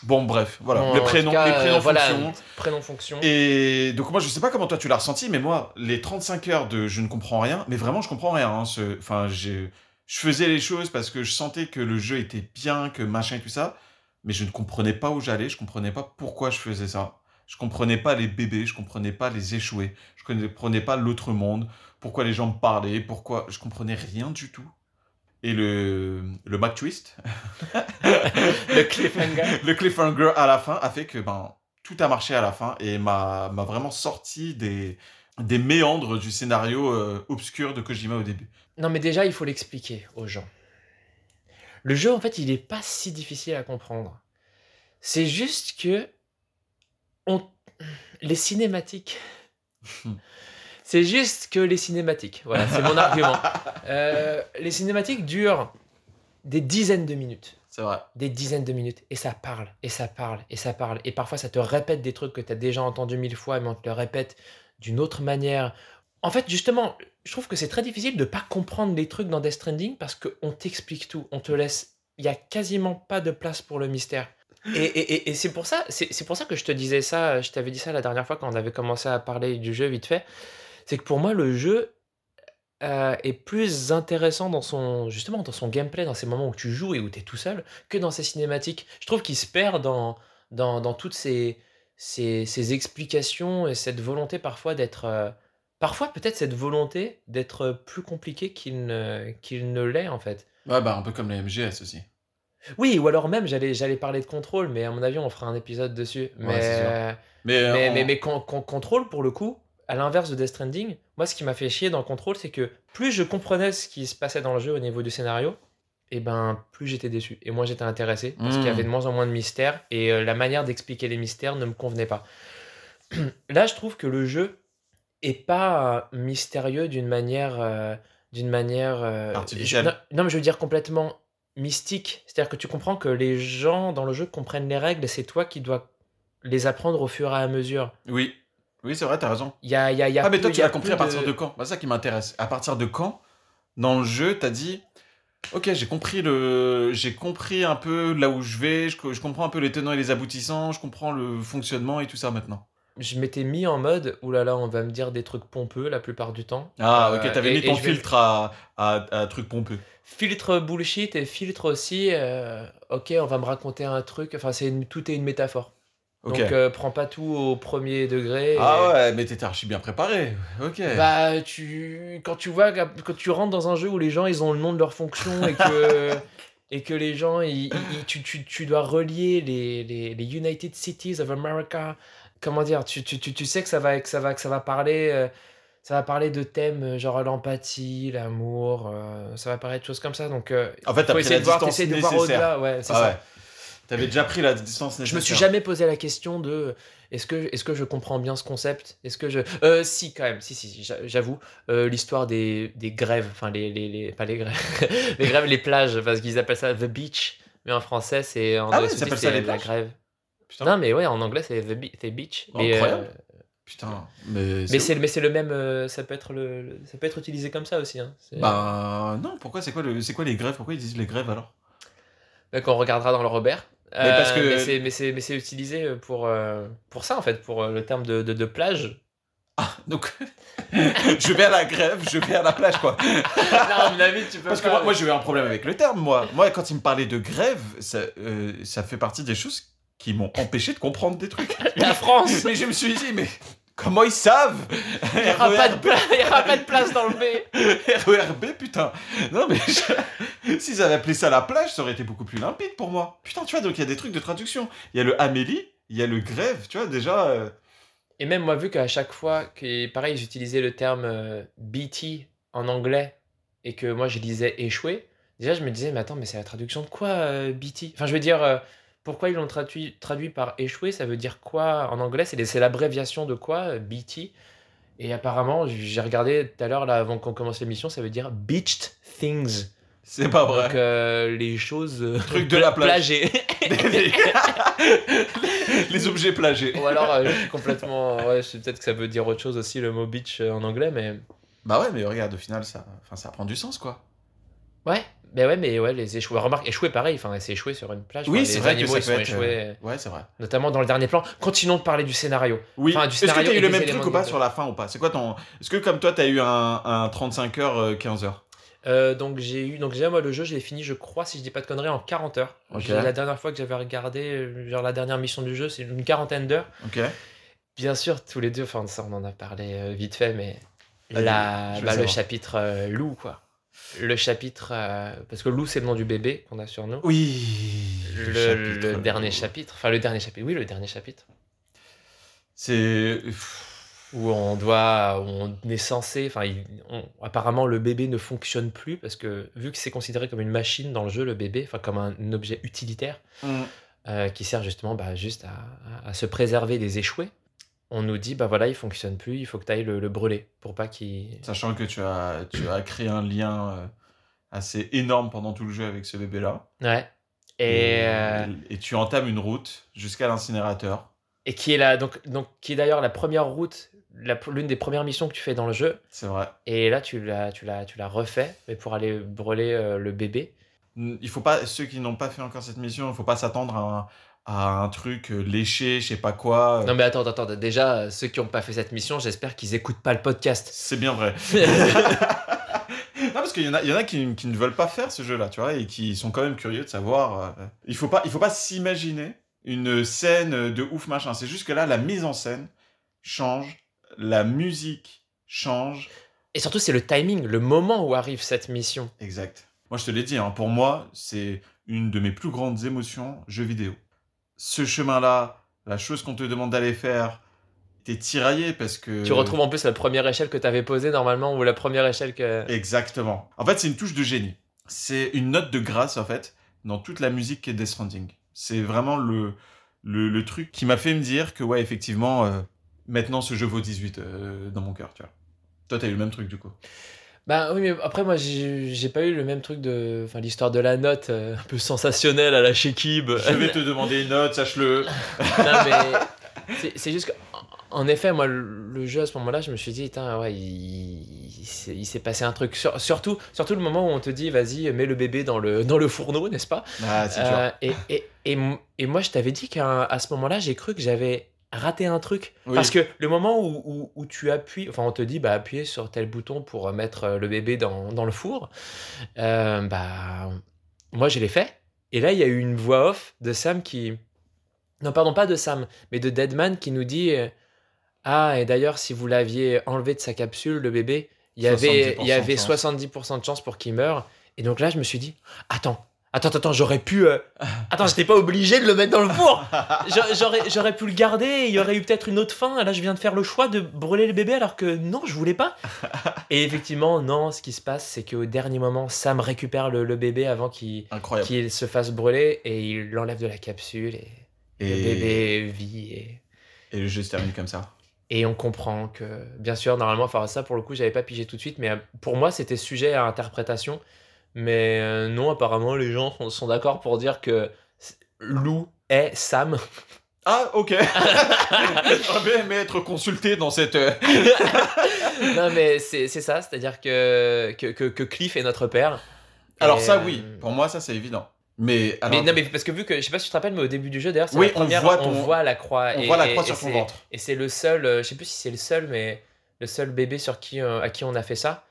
Bon, bref, voilà. Bon, les prénoms, cas, les prénoms euh, voilà, fonctions. prénom fonction. Et donc moi je sais pas comment toi tu l'as ressenti, mais moi les 35 heures de je ne comprends rien, mais vraiment je comprends rien. hein, ce- Enfin je faisais les choses parce que je sentais que le jeu était bien, que machin et tout ça, mais je ne comprenais pas où j'allais, je comprenais pas pourquoi je faisais ça. Je comprenais pas les bébés, je comprenais pas les échoués, je comprenais pas l'autre monde, pourquoi les gens me parlaient, pourquoi je comprenais rien du tout. Et le le Mac twist, Le cliffhanger. le cliffhanger à la fin a fait que ben tout a marché à la fin et m'a m'a vraiment sorti des des méandres du scénario euh, obscur de Kojima au début. Non, mais déjà, il faut l'expliquer aux gens. Le jeu, en fait, il est pas si difficile à comprendre. C'est juste que on... les cinématiques. c'est juste que les cinématiques. Voilà, c'est mon argument. Euh, les cinématiques durent des dizaines de minutes. C'est vrai. Des dizaines de minutes. Et ça parle, et ça parle, et ça parle. Et parfois, ça te répète des trucs que tu as déjà entendus mille fois, mais on te le répète d'une autre manière. En fait, justement, je trouve que c'est très difficile de pas comprendre les trucs dans Death Stranding parce qu'on t'explique tout. On te laisse. Il y a quasiment pas de place pour le mystère. Et, et- et- et c'est pour ça, c'est pour ça que je te disais ça. Je t'avais dit ça la dernière fois quand on avait commencé à parler du jeu vite fait. C'est que pour moi, le jeu euh, est plus intéressant dans son justement dans son gameplay, dans ces moments où tu joues et où tu es tout seul, que dans ses cinématiques. Je trouve qu'il se perd dans, dans, dans toutes ces, ces, ces explications et cette volonté parfois d'être. euh, parfois, peut-être cette volonté d'être plus compliqué qu'il ne, qu'il ne l'est en fait. Ouais bah un peu comme les MGS aussi. Oui, ou alors même, j'allais, j'allais parler de contrôle, mais à mon avis, on fera un épisode dessus. Mais, euh, Mais mais, mais, mais con- con- contrôle, pour le coup, à l'inverse de Death Stranding, moi, ce qui m'a fait chier dans contrôle, c'est que plus je comprenais ce qui se passait dans le jeu au niveau du scénario, et ben plus j'étais déçu. Et moi, j'étais intéressé parce qu'il y Mm. avait de moins en moins de mystères et euh, la manière d'expliquer les mystères ne me convenait pas. Là, je trouve que le jeu est pas euh, mystérieux d'une manière, euh, d'une manière euh, je- non, non, mais je veux dire complètement mystique. C'est-à-dire que tu comprends que les gens dans le jeu comprennent les règles et c'est toi qui dois les apprendre au fur et à mesure. Oui. Oui, c'est vrai, t'as raison. Y a, y a- y a Ah mais toi tu l'as compris à partir de quand? C'est ça qui m'intéresse. À partir de quand? Dans le jeu t'as dit Ok, j'ai compris le, j'ai compris un peu là où je vais, je, je comprends un peu les tenants et les aboutissants, je comprends le fonctionnement et tout ça maintenant. Je m'étais mis en mode, oulala, on va me dire des trucs pompeux la plupart du temps. Ah Euh, ok, t'avais et- mis ton vais- filtre à, à, à truc pompeux. Filtre bullshit et filtre aussi, euh, ok, on va me raconter un truc, enfin, c'est une- tout est une métaphore. Donc, euh, prends pas tout au premier degré. et- ah ouais, mais t'étais archi bien préparé. Ok. Bah, tu, quand tu vois, quand tu rentres dans un jeu où les gens ils ont le nom de leur fonction et que, et que les gens, ils- ils- ils- tu, tu, tu dois relier les, les, les United Cities of America, comment dire, tu, tu, tu, tu sais que ça va, que ça va, que ça va parler. euh, ça va parler de thèmes euh, genre l'empathie, l'amour, euh, ça va parler de choses comme ça. Donc, En fait, t'as faut essayer la de voir, t'essayes de voir au-delà. Ouais, c'est Ah ça. ouais. T'avais déjà pris la distance nécessaire. Je me suis jamais posé la question de est-ce que, est que je comprends bien ce concept? Est-ce que je. Euh, si, quand même, si, si, si, j'a- j'avoue. Euh, L'histoire des, des grèves, enfin, les, les, les- Pas les grèves, les grèves, les plages, parce qu'ils appellent ça The Beach, mais en français, c'est. En Ah ouais, ils appellent ça les la plages? grève. Putain. Non, mais ouais, en anglais, c'est The, Be- the Beach. Mais, Incroyable. euh, Putain. Mais mais c'est mais c'est le même. euh, ça, peut être le, le- ça peut être utilisé comme ça aussi. Hein. Bah non, pourquoi c'est quoi le c'est quoi les grèves? Pourquoi ils disent les grèves alors? Ouais, qu'on regardera dans le Robert. Mais parce que- mais c'est- mais c'est mais c'est utilisé pour, euh, pour ça, en fait, pour euh, le terme de, de, de plage. Donc je vais à la grève, je vais à la plage quoi. non, à mon avis, tu peux Parce que moi, moi, j'ai eu un problème avec le terme moi. Moi quand il me parlait de grève, ça, euh, ça fait partie des choses qui m'ont empêché de comprendre des trucs. La France mais je me suis dit mais comment ils savent Il n'y aura, pas de pla- il y aura pas de place dans le B RERB putain. Non mais je- s'ils avaient appelé ça la plage, ça aurait été beaucoup plus limpide pour moi. Putain, tu vois donc il y a des trucs de traduction. Il y a le Amélie, il y a le grève, tu vois déjà euh, Et même moi, vu qu'à chaque fois, que, pareil, j'utilisais le terme euh, BT en anglais et que moi je disais échoué, déjà je me disais, mais attends, mais c'est la traduction de quoi euh, BT Enfin, je veux dire, pourquoi ils l'ont traduit, traduit par échoué Ça veut dire quoi en anglais? C'est l'abréviation de quoi euh, BT Et apparemment, j'ai regardé tout à l'heure, là, avant qu'on commence l'émission, ça veut dire beached things. C'est pas vrai. Donc, euh, les choses. euh, Trucs de la plage. plagées. les... les objets plagés. Ou alors, euh, je suis complètement. Ouais, je sais peut-être que ça veut dire autre chose aussi, le mot beach en anglais, mais. Bah ouais, mais regarde, au final, ça, enfin, ça prend du sens, quoi. Ouais, mais ouais, mais ouais, les échoués. Remarque, échouer pareil, enfin, c'est échouer sur une plage. Oui, c'est vrai que animaux, ça ils peut être, échoués, Ouais, c'est vrai. notamment dans le dernier plan. Continuons de parler du scénario. Oui. Enfin, Est-ce que t'as eu le même truc ou pas sur la fin ou pas? C'est quoi ton. Est-ce que comme toi, t'as eu un, un 35 heures, euh, 15 heures? Euh, donc j'ai eu donc déjà moi le jeu je l'ai fini je crois si je dis pas de conneries en 40 heures. La dernière fois que j'avais regardé euh, genre la dernière mission du jeu c'est une quarantaine d'heures. Ok. Bien sûr tous les deux enfin ça on en a parlé euh, vite fait mais la, bah, le chapitre euh, loup quoi. Le chapitre euh, parce que loup c'est le nom du bébé qu'on a sur nous. Oui. Le, chapitre, le dernier chapitre enfin le dernier chapitre oui le dernier chapitre C'est. où on doit où on est censé enfin il- on- apparemment le bébé ne fonctionne plus parce que vu que c'est considéré comme une machine dans le jeu le bébé enfin comme un, objet utilitaire Hmm. euh, qui sert justement bah, juste à, à- à se préserver des échoués. On nous dit, bah voilà, il fonctionne plus, il faut que tu ailles le, le brûler pour pas qu'il. Sachant que tu as, tu as créé un lien euh, assez énorme pendant tout le jeu avec ce bébé-là. Ouais. Et, euh, et tu entames une route jusqu'à l'incinérateur. et qui est là, donc, donc qui est d'ailleurs la première route, la- l'une des premières missions que tu fais dans le jeu. C'est vrai. Et là, tu l'as, tu l'as, tu l'as refait, mais pour aller brûler euh, le bébé. Il faut pas, ceux qui n'ont pas fait encore cette mission, il faut pas s'attendre à un, à un truc euh, léché, je sais pas quoi. Non mais attends, attends, déjà, euh, ceux qui n'ont pas fait cette mission, j'espère qu'ils écoutent pas le podcast. C'est bien vrai. non, parce qu'il y en a, il y en a qui, qui ne veulent pas faire ce jeu-là, tu vois, et qui sont quand même curieux de savoir. euh, il faut pas, il faut pas s'imaginer une scène de ouf machin. C'est juste que là, la mise en scène change, la musique change. Et surtout, c'est le timing, le moment où arrive cette mission. Exact. Moi, je te l'ai dit, hein, pour moi, c'est une de mes plus grandes émotions, jeu vidéo. Ce chemin-là, la chose qu'on te demande d'aller faire, t'es tiraillé parce que... Tu retrouves en plus la première échelle que tu avais posée normalement, ou la première échelle que. Exactement. En fait, c'est une touche de génie. C'est une note de grâce, en fait, dans toute la musique qui est Death Stranding. C'est vraiment le, le, le truc qui m'a fait me dire que, ouais, effectivement, euh, maintenant, ce jeu vaut 18 euh, dans mon cœur, tu vois. Toi, t'as eu le même truc, du coup. Bah oui, mais après, moi, j'ai pas eu le même truc de. Enfin, l'histoire de la note euh, un peu sensationnelle à la Shekib. Je vais te demander une note, sache-le. non, mais c'est- juste que. En effet, moi, le jeu à ce moment-là, je me suis dit, ouais, il, il s'est- passé un truc. Sur- surtout, surtout le moment où on te dit, vas-y, mets le bébé dans le, dans le fourneau, n'est-ce pas? Ah. Euh, et, et, et, et moi, je t'avais dit qu'à ce moment-là, j'ai cru que j'avais raté un truc. Oui. Parce que le moment où, où, où tu appuies, enfin, on te dit, bah, appuyez sur tel bouton pour mettre euh, le bébé dans, dans le four, euh, bah, moi, je l'ai fait. Et là, il y a eu une voix off de Sam qui. Non, pardon, pas de Sam, mais de Deadman qui nous dit euh, Ah, et d'ailleurs, si vous l'aviez enlevé de sa capsule, le bébé, il y avait, il y 70% avait de chance. 70% de chance pour qu'il meure. Et donc là, je me suis dit Attends, attends, attends, j'aurais pu. euh, Attends, j'étais pas obligé de le mettre dans le four J'a- J'aurais, j'aurais pu le garder, et il y aurait eu peut-être une autre fin. Là, je viens de faire le choix de brûler le bébé alors que non, je voulais pas. Et effectivement, non, ce qui se passe, c'est qu'au dernier moment, Sam récupère le, le bébé avant qu'il, se fasse brûler et il l'enlève de la capsule et, le Et, bébé vit. Et, et le jeu se termine comme ça. et on comprend que, bien sûr, normalement, enfin, ça pour le coup, j'avais pas pigé tout de suite, mais euh, pour moi, c'était sujet à interprétation. Mais euh, non, apparemment, les gens sont- sont d'accord pour dire que Lou est Sam. Ah, ok. J'aurais bien aimé être consulté dans cette... euh, non, mais c'est c'est ça, c'est-à-dire que, que, que, que Cliff est notre père. Alors Et, ça, euh, oui. Pour moi, ça, c'est évident. Mais, alors, Mais non, mais parce que vu que, je sais pas si tu te rappelles, mais au début du jeu, d'ailleurs, c'est Oui, on voit on voit la croix. on et- voit la et- croix et sur ton c'est- ventre. Et c'est le seul, euh, je sais plus si c'est le seul, mais le seul bébé sur qui, euh, à qui on a fait ça.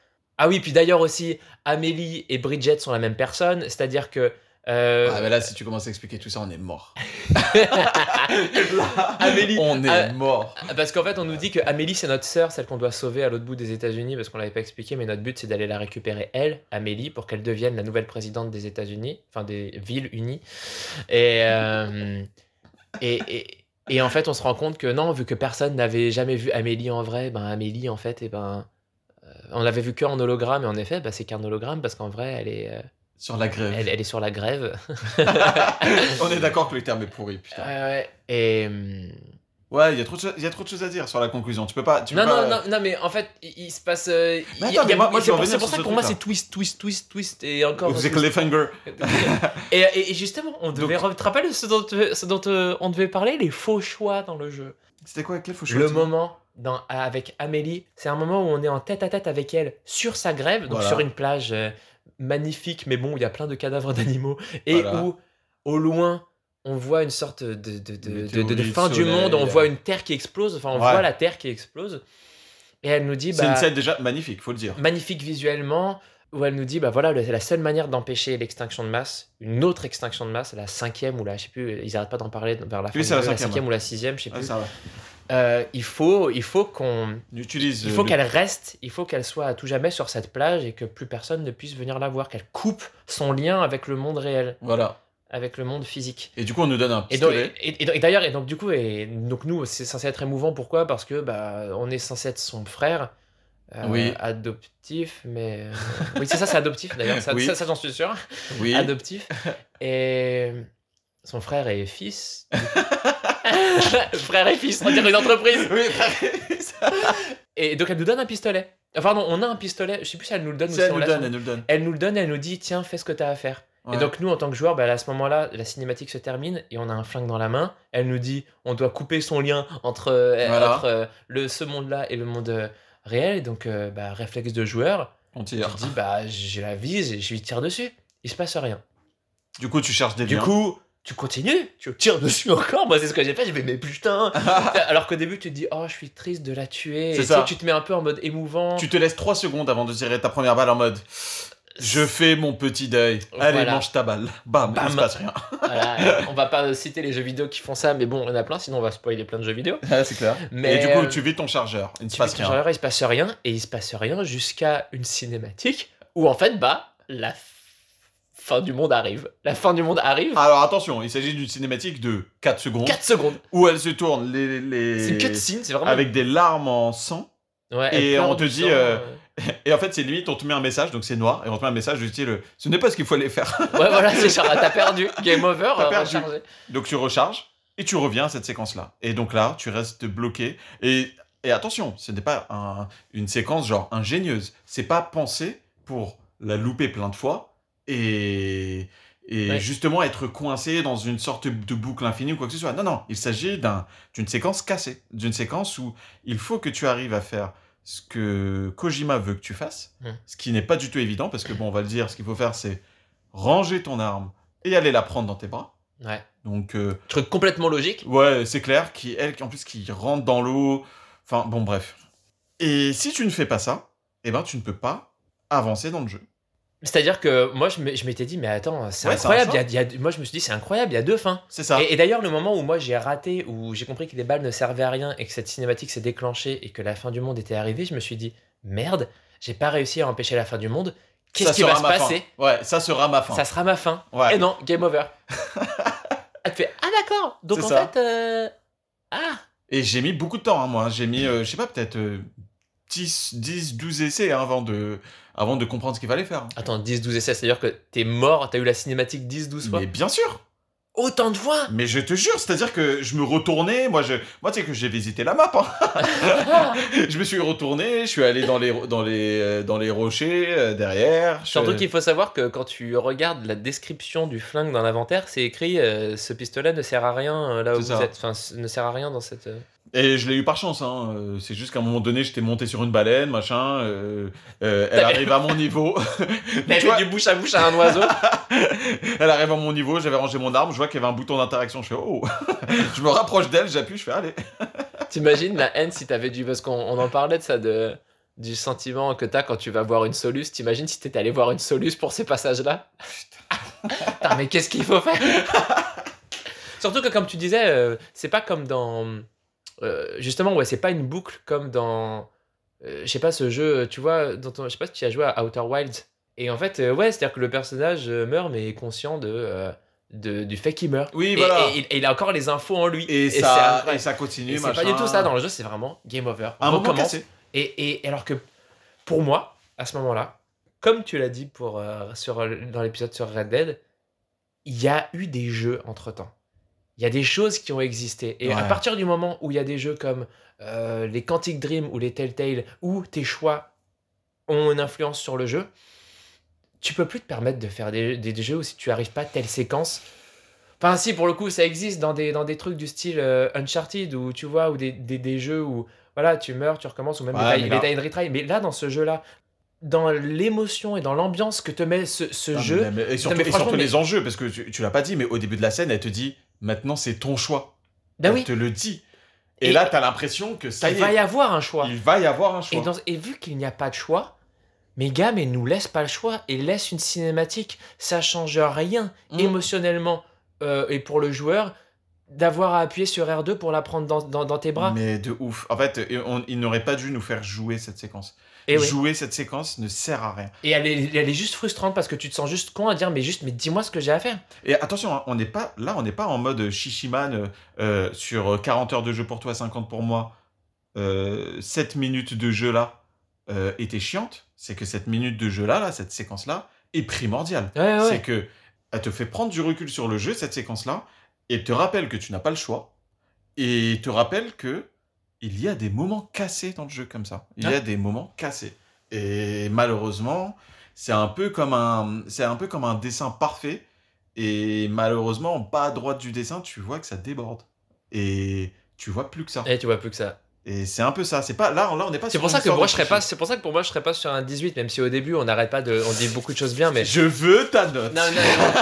Ah oui, puis d'ailleurs aussi, Amélie et Bridget sont la même personne, c'est-à-dire que. euh, Ah, mais là, si tu commences à expliquer tout ça, on est mort. Amélie, on est ah, mort. Parce qu'en fait, on nous dit que Amélie, c'est notre sœur, celle qu'on doit sauver à l'autre bout des États-Unis, parce qu'on l'avait pas expliqué, mais notre but, c'est d'aller la récupérer, elle, Amélie, pour qu'elle devienne la nouvelle présidente des États-Unis, enfin des villes unies. Et, euh, et, et, et en fait, on se rend compte que non, vu que personne n'avait jamais vu Amélie en vrai, ben Amélie, en fait, et ben. On l'avait vu que en hologramme, et en effet, bah, c'est qu'un hologramme, parce qu'en vrai, elle est, euh, Sur la grève. elle, elle est sur la grève. on est d'accord que le terme est pourri, putain. Ouais, ouais. Et, hum, Ouais, il y, a trop de cho- il y a trop de choses à dire sur la conclusion. Tu peux pas. Tu peux Non, pas- non, non, non, mais en fait, il, il se passe. euh, Mais attends, mais moi- moi, c'est pour, ça ce que pour moi, c'est twist, twist, twist, twist, et encore. Twist. cliffhanger. et, et, et justement, on devait. Tu te rappelles ce dont, ce dont euh, on devait parler Les faux choix dans le jeu. C'était quoi Quel faux choix Le moment dans, avec Amélie, c'est un moment où on est en tête à tête avec elle sur sa grève, donc Voilà. sur une plage euh, magnifique, mais bon, il y a plein de cadavres d'animaux, et Voilà. où, au loin, on voit une sorte de, fin du monde, on euh. voit une terre qui explose, enfin, on Ouais. voit la terre qui explose. Et elle nous dit, C'est bah, une scène déjà magnifique, faut le dire. magnifique visuellement, où elle nous dit, bah voilà, la seule manière d'empêcher l'extinction de masse, une autre extinction de masse, la cinquième ou la, je sais plus, ils arrêtent pas d'en parler vers la fin Oui, c'est la la cinquième, ou la sixième, je sais plus. Euh, il faut, il faut qu'on, utilise. il euh, faut le- qu'elle reste, il faut qu'elle soit à tout jamais sur cette plage et que plus personne ne puisse venir la voir, qu'elle coupe son lien avec le monde réel, Voilà. Avec le monde physique. Et du coup, on nous donne un Et pistolet. et, et- et d'ailleurs, et donc du coup, et donc nous, c'est censé être émouvant. Pourquoi? Parce que bah, on est censé être son frère. euh, Oui. Adoptif, mais euh, oui, c'est ça, c'est adoptif d'ailleurs. Ça, Oui. ça, ça, j'en suis sûr. Oui. Adoptif. Et son frère et fils. frère et fils, on dirait une entreprise. Oui, Et donc elle nous donne un pistolet. Enfin non, on a un pistolet. Je sais plus si elle nous le donne ou si elle on nous donne, elle nous le donne. Elle nous le donne, elle nous dit tiens, fais ce que t'as à faire. Ouais. Et donc nous, en tant que joueurs, bah, à ce moment-là, la cinématique se termine et on a un flingue dans la main. Elle nous dit on doit couper son lien entre, euh, Voilà. entre, euh, le, ce monde-là et le monde euh, réel. Et donc bah, réflexe de joueur, on tire. dis bah j'ai la vise et je lui tire dessus. Il se passe rien. Du coup, tu cherches des Du liens. coup, tu continues, tu tires dessus encore. Moi, c'est ce que j'ai fait. J'ai fait, mais putain. Alors qu'au début, tu te dis, oh, je suis triste de la tuer. C'est Et ça. tu sais, tu te mets un peu en mode émouvant. tu te laisses 3 secondes avant de tirer ta première balle en mode. Je fais mon petit deuil. Allez, Voilà. mange ta balle. Bam, Bam. il se passe rien. Voilà, on va pas citer les jeux vidéo qui font ça, mais bon, il y en a plein, sinon on va spoiler plein de jeux vidéo. c'est clair. Mais Et du coup, euh, tu vides ton chargeur. Il ne se passe fais ton rien. genre, il se passe rien, et il se passe rien jusqu'à une cinématique où en fait, bah, la fin du monde arrive. La fin du monde arrive. Alors attention, il s'agit d'une cinématique de 4 secondes 4 secondes. où elle se tourne les, les... C'est une cutscene, c'est vraiment. avec des larmes en sang. Ouais, et on te dit, sang, euh, Et en fait, c'est limite, on te met un message, donc c'est noir, et on te met un message du style Ce n'est pas ce qu'il faut aller faire. Ouais, voilà, c'est genre, t'as perdu. Game over, euh, perdu. rechargé. Donc tu recharges et tu reviens à cette séquence-là. Et donc là, tu restes bloqué. Et, et attention, ce n'est pas un- une séquence genre ingénieuse. C'est pas pensé pour la louper plein de fois et, et Ouais. justement être coincé dans une sorte de boucle infinie ou quoi que ce soit. Non, non, il s'agit d'un- d'une séquence cassée. D'une séquence où il faut que tu arrives à faire ce que Kojima veut que tu fasses, ce qui n'est pas du tout évident parce que bon, on va le dire, ce qu'il faut faire, c'est ranger ton arme et aller la prendre dans tes bras. Ouais. Donc, euh, Truc complètement logique. ouais, c'est clair, qui, elle, en plus, qui rentre dans l'eau. Enfin, bon, bref. Et si tu ne fais pas ça, eh ben, tu ne peux pas avancer dans le jeu. C'est-à-dire que moi, je m'étais dit, mais attends, c'est Ouais, incroyable. il y a- il y a- moi, je me suis dit, c'est incroyable, il y a deux fins. C'est ça. Et, et d'ailleurs, le moment où moi j'ai raté, où j'ai compris que les balles ne servaient à rien et que cette cinématique s'est déclenchée et que la fin du monde était arrivée, je me suis dit, merde, j'ai pas réussi à empêcher la fin du monde. Qu'est-ce qui va se ma fin. passer? Ouais, ça sera ma fin. Ça sera ma fin. Ouais. Et non, game over. Elle te fait, ah d'accord. Donc en ça. fait, euh, ah. Et j'ai mis beaucoup de temps, hein, moi. J'ai mis, euh, je sais pas, peut-être euh, 10, 10, 12 essais hein, avant, de, avant de comprendre ce qu'il fallait faire. Attends, 10, 12 essais, c'est-à-dire que t'es mort, t'as eu la cinématique 10, 12 fois Mais bien sûr Autant de fois Mais je te jure, c'est-à-dire que je me retournais, moi, je, moi tu sais que j'ai visité la map. hein. je me suis retourné, je suis allé dans les, dans les, euh, dans les rochers euh, derrière. je- Surtout qu'il faut savoir que quand tu regardes la description du flingue dans l'inventaire, c'est écrit euh, ce pistolet ne sert à rien euh, là où vous ça. êtes. Enfin, ne sert à rien dans cette. Et je l'ai eu par chance, hein. euh, c'est juste qu'à un moment donné, j'étais monté sur une baleine, machin, euh, euh, elle T'avais- arrive à mon niveau. Fait vois, du bouche à bouche à un oiseau. elle arrive à mon niveau, j'avais rangé mon arme, je vois qu'il y avait un bouton d'interaction, je fais oh Je me rapproche d'elle, j'appuie, je fais allez T'imagines la haine si t'avais dû. Parce qu'on on en parlait de ça, de, du sentiment que t'as quand tu vas voir une Solus. T'imagines si t'étais allé voir une Solus pour ces passages-là? Putain, mais qu'est-ce qu'il faut faire? Surtout que, comme tu disais, euh, c'est pas comme dans. Euh, justement, ouais, c'est pas une boucle comme dans. euh, je sais pas, ce jeu, tu vois, dont on- je sais pas si tu as joué à Outer Wilds. Et en fait, euh, ouais, c'est-à-dire que le personnage euh, meurt, mais est conscient de, euh, de- du fait qu'il meurt. Oui, voilà. Et, et il a encore les infos en lui. Et, ça, et ça continue, Et c'est pas du tout ça dans le jeu, c'est vraiment game over. On Un recommence. cassé. Et, et alors que pour moi, à ce moment-là, comme tu l'as dit pour, euh, sur, dans l'épisode sur Red Dead, il y a eu des jeux entre temps. Il y a des choses qui ont existé. Et à partir du moment où il y a des jeux comme euh, les Quantic Dream ou les Telltale, où tes choix ont une influence sur le jeu, tu peux plus te permettre de faire des, des- des jeux où si tu arrives pas à telle séquence. Enfin, si, pour le coup, ça existe dans des, dans des trucs du style euh, Uncharted, ou tu vois, ou des, des, des jeux où voilà, tu meurs, tu recommences, ou même Ouais, les, mais die- là- les Die and Retry. Mais là, dans ce jeu-là, dans l'émotion et dans l'ambiance que te met ce, ce jeu, mais- mais- et surtout, mais et surtout franchement, les enjeux, parce que tu, tu l'as pas dit, mais au début de la scène, elle te dit maintenant c'est ton choix. oui, te le dit. Et, Et- là, t'as l'impression que ça il y est, va y avoir un choix. il va y avoir un choix. Et, dans- et vu qu'il n'y a pas de choix, gars, mais nous laisse pas le choix et laisse une cinématique. Ça change rien Mm. émotionnellement euh, et pour le joueur d'avoir à appuyer sur R2 pour la prendre dans, dans- dans tes bras. Mais de ouf. En fait, on- il n'aurait pas dû nous faire jouer cette séquence. Et, oui. Jouer cette séquence ne sert à rien. et elle, est, elle est juste frustrante parce que tu te sens juste con à dire mais juste mais dis-moi ce que j'ai à faire. Et attention, hein, on n'est pas là, on n'est pas en mode Shishiman euh, euh, sur 40 heures de jeu pour toi, 50 pour moi. Euh, 7 minutes de jeu là euh, était chiante. C'est que cette minute de jeu là, là cette séquence là, est primordiale. Ouais, ouais. C'est que elle te fait prendre du recul sur le jeu, cette séquence là, et te rappelle que tu n'as pas le choix. Et te rappelle que il y a des moments cassés dans le jeu comme ça. Il y a des moments cassés. Et malheureusement, c'est un peu comme un, c'est un peu comme un dessin parfait. Et malheureusement, en bas à droite du dessin, tu vois que ça déborde. Et tu vois plus que ça. Et tu vois plus que ça. Et c'est un peu ça. C'est pas là, là, on n'est pas. C'est sur pour ça que moi je serais pas. C'est pour ça que pour moi je serais pas sur un 18 même si au début on n'arrête pas de on dit beaucoup de choses bien mais. Je veux ta note. Non, non, non.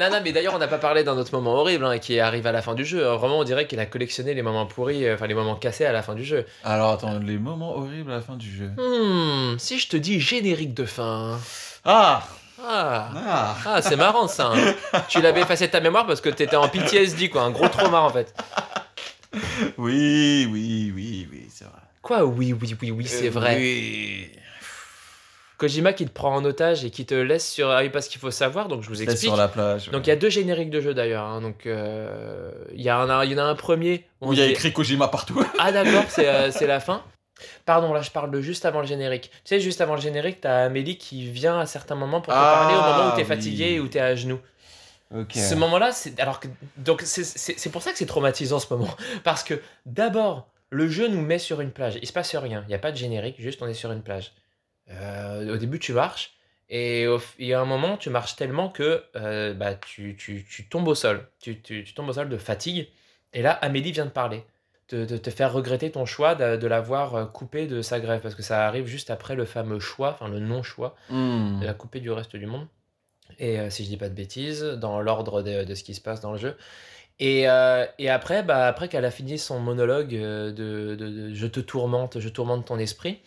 non, non, mais d'ailleurs, on n'a pas parlé d'un autre moment horrible hein, qui arrive à la fin du jeu. Vraiment, on dirait qu'il a collectionné les moments pourris, euh, enfin les moments cassés à la fin du jeu. Alors attends, les moments horribles à la fin du jeu. Hmm, si je te dis générique de fin. Ah, Ah, ah. ah c'est marrant ça. hein. tu l'avais effacé de ta mémoire parce que t'étais en PTSD, quoi. Un gros trauma en fait. Oui, oui, oui, oui, c'est vrai. Quoi, oui, oui, oui, oui, c'est Euh, vrai. Oui. Kojima qui te prend en otage et qui te laisse sur. Ah oui, parce qu'il faut savoir, donc je vous Laisse explique. sur la plage. Donc il y a deux génériques de jeu d'ailleurs. hein. Donc euh, il y, a un- il y en a un premier. où Où il y a écrit Kojima partout. Ah d'accord, c'est euh, la fin. Pardon, là je parle de juste avant le générique. Tu sais, juste avant le générique, t'as Amélie qui vient à certains moments pour te Ah, parler au moment où t'es oui. fatigué ou t'es à genoux. Ce moment-là, c'est alors que donc c'est- pour ça que c'est traumatisant ce moment parce que d'abord le jeu nous met sur une plage, il se passe rien, il y a pas de générique, juste on est sur une plage. Euh, au début tu marches et il y a un moment tu marches tellement que euh, bah tu, tu, tu tombes au sol, tu, tu, tombes au sol de fatigue et là Amélie vient de parler. De, de te faire regretter ton choix de, de l'avoir euh, coupé de sa grève parce que ça arrive juste après le fameux choix, enfin le non-choix Hmm. de la couper du reste du monde. Et euh, si je dis pas de bêtises, dans l'ordre de, de ce qui se passe dans le jeu. Et, euh, et après, bah, après qu'elle a fini son monologue euh, de, de- de je te tourmente, je tourmente ton esprit,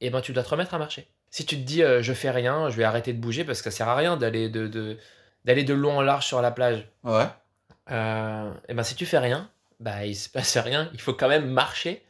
et ben tu dois te remettre à marcher. Si tu te dis euh, je fais rien, je vais arrêter de bouger parce que ça sert à rien d'aller de, de, d'aller de long en large sur la plage. Ouais. Et ben si tu fais rien, bah il se passe rien. Il faut quand même marcher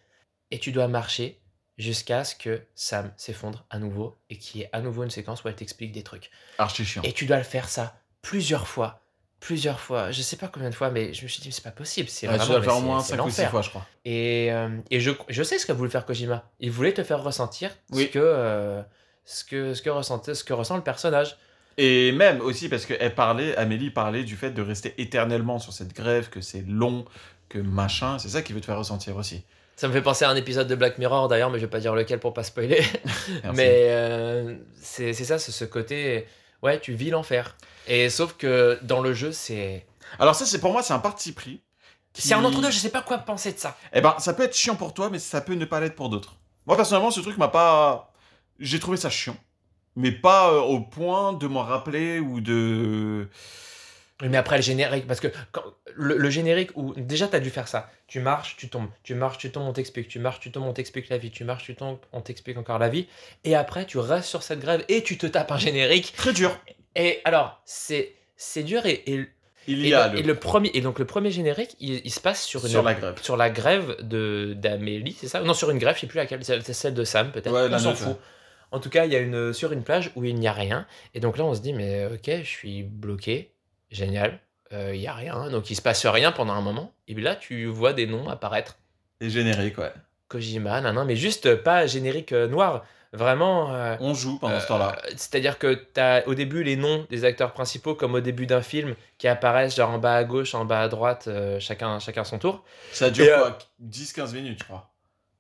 et tu dois marcher jusqu'à ce que Sam s'effondre à nouveau et qu'il y ait à nouveau une séquence où elle t'explique des trucs. Archi chiant. Et tu dois le faire ça plusieurs fois, plusieurs fois. Je sais pas combien de fois, mais je me suis dit c'est pas possible. C'est Ouais, tu vraiment dois le faire mais au moins c'est- c'est 5 ou 6 l'enfer. fois, je crois. Et, euh, et je, je sais ce qu'a voulu faire Kojima. Il voulait te faire ressentir Oui. ce que euh, ce que ce que ressentait, ce que ressent le personnage. Et même aussi parce qu'elle parlait, Amélie parlait du fait de rester éternellement sur cette grève, que c'est long, que machin. C'est ça qui veut te faire ressentir aussi. Ça me fait penser à un épisode de Black Mirror d'ailleurs, mais je vais pas dire lequel pour pas spoiler. Mais euh, c'est ça, c'est ce côté. Ouais, tu vis l'enfer. Et sauf que dans le jeu, c'est. Alors ça, c'est pour moi, c'est un parti pris. qui- C'est un entre-deux, je sais pas quoi penser de ça. Eh ben, ça peut être chiant pour toi, mais ça peut ne pas l'être pour d'autres. Moi, personnellement, ce truc m'a pas... J'ai trouvé ça chiant. Mais pas euh, au point de m'en rappeler ou de... Mais après le générique, parce que quand- le, le générique où déjà t'as dû faire ça. Tu marches, tu tombes, tu marches, tu tombes, on t'explique, tu marches, tu tombes, on t'explique la vie, tu marches, tu tombes, on t'explique encore la vie. Et après tu restes sur cette grève et tu te tapes un générique. Très dur. Et alors c'est c'est dur et, et, Il et y a le, le... et le premier et donc le premier générique il, il se passe sur une Sur la grève. sur la grève de d'Amélie, c'est ça? Non, sur une grève, je sais plus laquelle, c'est celle de Sam peut-être. Ouais, on s'en fout. En tout cas, il y a une sur une plage où il n'y a rien et donc là on se dit mais ok, je suis bloqué, génial. euh, Il y a rien, donc il se passe rien pendant un moment. Et puis là, tu vois des noms apparaître. Et générique, ouais. Kojima, nan, nan, mais juste pas générique euh, noir, Vraiment. euh, On joue pendant ce temps-là. euh, C'est-à-dire que tu as au début les noms des acteurs principaux, comme au début d'un film, qui apparaissent genre en bas à gauche, en bas à droite, euh, chacun, chacun son tour. Ça dure euh, quoi 10-15 minutes, je crois.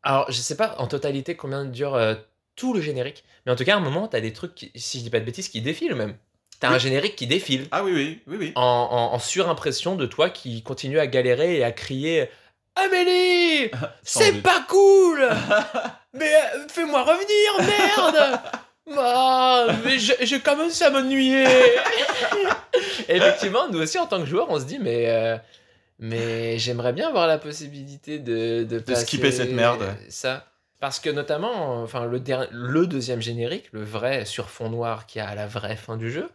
Alors, je sais pas en totalité combien dure euh, tout le générique, mais en tout cas, à un moment, tu as des trucs, qui- si je dis pas de bêtises, qui défilent même. Tu as un générique qui défile. Ah oui, oui, oui, oui. en, en- en surimpression de toi qui continue à galérer et à crier Amélie! C'est pas cool! Mais euh, fais-moi revenir, merde! Ah, mais je, je commence à m'ennuyer. Effectivement, nous aussi en tant que joueurs, on se dit mais euh, mais j'aimerais bien avoir la possibilité de de, passer skipper cette merde. Ça parce que notamment, enfin le le deuxième générique, le vrai sur fond noir qui a à la vraie fin du jeu,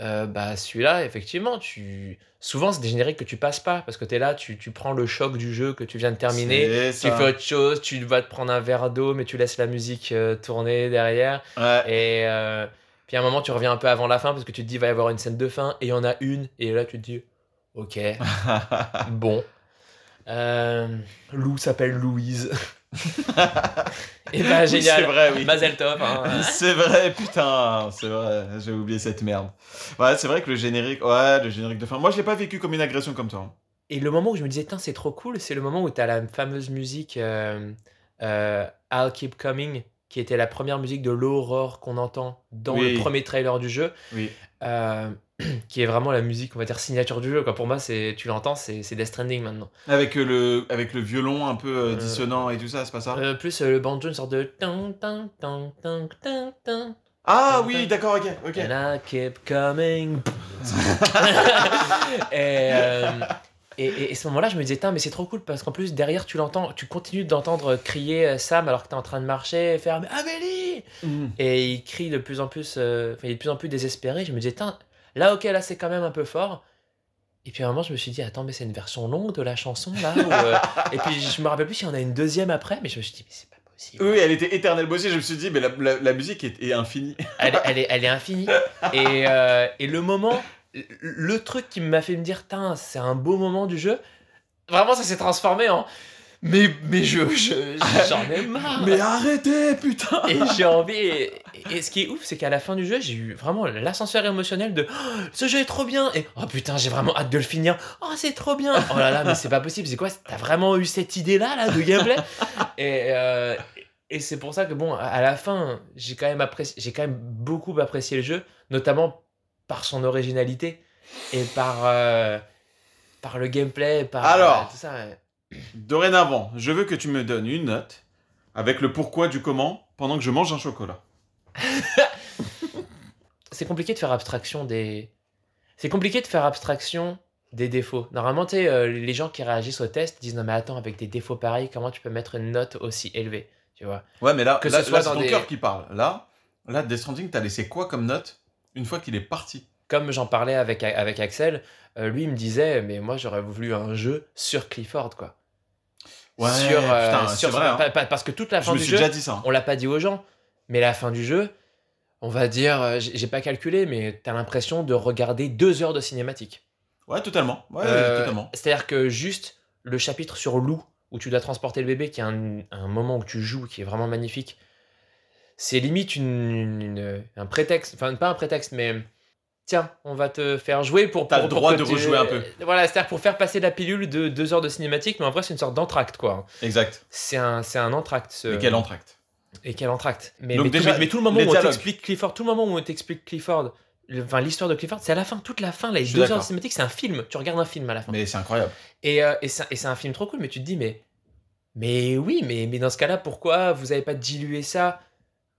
euh, bah celui-là effectivement, tu souvent c'est des génériques que tu passes pas parce que tu es là, tu, tu prends le choc du jeu que tu viens de terminer. Tu fais autre chose, tu vas te prendre un verre d'eau, mais tu laisses la musique euh, tourner derrière. Ouais. Et euh, puis à un moment, tu reviens un peu avant la fin parce que tu te dis, il va y avoir une scène de fin, et il y en a une, et là, tu te dis, ok, bon. Lou s'appelle Louise. Et bah, Oui, génial. C'est vrai, oui. Mazel hein. C'est vrai, putain, c'est vrai, j'ai oublié cette merde. Ouais, c'est vrai que le générique, ouais, le générique de fin. Moi, je l'ai pas vécu comme une agression comme toi. Et le moment où je me disais, c'est trop cool, c'est le moment où tu as la fameuse musique euh, euh, I'll Keep Coming, qui était la première musique de l'aurore qu'on entend dans Oui. le premier trailer du jeu. Oui. euh, qui est vraiment la musique, on va dire, signature du jeu. Quoi. Pour moi, c'est, tu l'entends, c'est, c'est Death Stranding maintenant. Avec euh, le, avec le violon un peu euh, Euh, dissonant et tout ça, c'est pas ça? Euh, plus euh, le banjo, une sorte de. Ah oui, d'accord, ok, ok. And I keep coming. et, euh, et, et- et ce moment-là, je me disais, Tain, mais c'est trop cool parce qu'en plus, derrière, tu l'entends, tu continues d'entendre crier euh, Sam alors que tu es en train de marcher et faire Mais Amélie Mm. Et il crie de plus en plus, euh, enfin, il est de plus en plus désespéré. Je me disais, Tain, là, ok, là, c'est quand même un peu fort. Et puis à un moment, je me suis dit, attends, mais c'est une version longue de la chanson là euh, Et puis je me rappelle plus s'il y en a une deuxième après, mais je me suis dit, mais c'est pas possible. Oui, elle était éternelle bossée, je me suis dit, mais la, la- la musique est, est infinie. elle, est- elle est, elle est infinie. Et, euh, et le moment, le- truc qui m'a fait me dire, c'est un beau moment du jeu, vraiment ça s'est transformé en. Mais, mais je, je- j'en ai marre. Mais arrêtez, putain Et j'ai envie. Et, et ce qui est ouf, c'est qu'à la fin du jeu, j'ai eu vraiment l'ascenseur émotionnel de Oh, ce jeu est trop bien. Et oh putain, j'ai vraiment hâte de le finir. Oh, c'est trop bien. Oh là là, mais c'est pas possible. C'est quoi? T'as vraiment eu cette idée-là là, de gameplay? Et, euh, et c'est pour ça que, bon, à- à la fin, j'ai quand, même apprécié- j'ai quand même beaucoup apprécié le jeu, notamment par son originalité et par, euh, par le gameplay, par Alors. euh, tout ça. ouais. Dorénavant, je veux que tu me donnes une note avec le pourquoi du comment pendant que je mange un chocolat. c'est compliqué de faire abstraction des. C'est compliqué de faire abstraction des défauts. Normalement, tu euh, les gens qui réagissent au test disent non mais attends, avec des défauts pareils, comment tu peux mettre une note aussi élevée, tu vois? Ouais, mais là, Que là, ce soit là, dans ton des- cœur qui parle. Là, là, Death Stranding, t'as laissé quoi comme note une fois qu'il est parti? Comme j'en parlais avec avec Axel, euh, lui il me disait mais moi j'aurais voulu un jeu sur Clifford quoi. Ouais, sur, euh, putain, sur- c'est vrai. hein. pa- pa- parce que toute la fin du jeu, hein. on l'a pas dit aux gens, mais la fin du jeu, on va dire, euh, j'ai pas calculé, mais t'as l'impression de regarder deux heures de cinématique. Ouais, totalement. Ouais, Euh, totalement. C'est-à-dire que juste le chapitre sur Lou, où tu dois transporter le bébé, qui est un, un moment où tu joues, qui est vraiment magnifique, c'est limite une, une- un prétexte, enfin pas un prétexte, mais tiens, on va te faire jouer pour... T'as le droit de rejouer un peu. Voilà, c'est-à-dire pour faire passer la pilule de deux heures de cinématique, mais en vrai c'est une sorte d'entracte, quoi. Exact. C'est un, c'est un entracte. ce- Et quel entracte? Et quel entracte? Mais, Donc mais, déjà, tout, mais tout le moment où on t'explique Clifford, tout le moment où on t'explique Clifford, le- enfin l'histoire de Clifford, c'est à la fin, toute la fin, les deux heures de cinématique, c'est un film. Tu regardes un film à la fin. Mais c'est incroyable. Et, euh, et c'est et c'est un film trop cool, mais tu te dis, mais, mais oui, mais, mais dans ce cas-là, pourquoi vous avez pas dilué ça?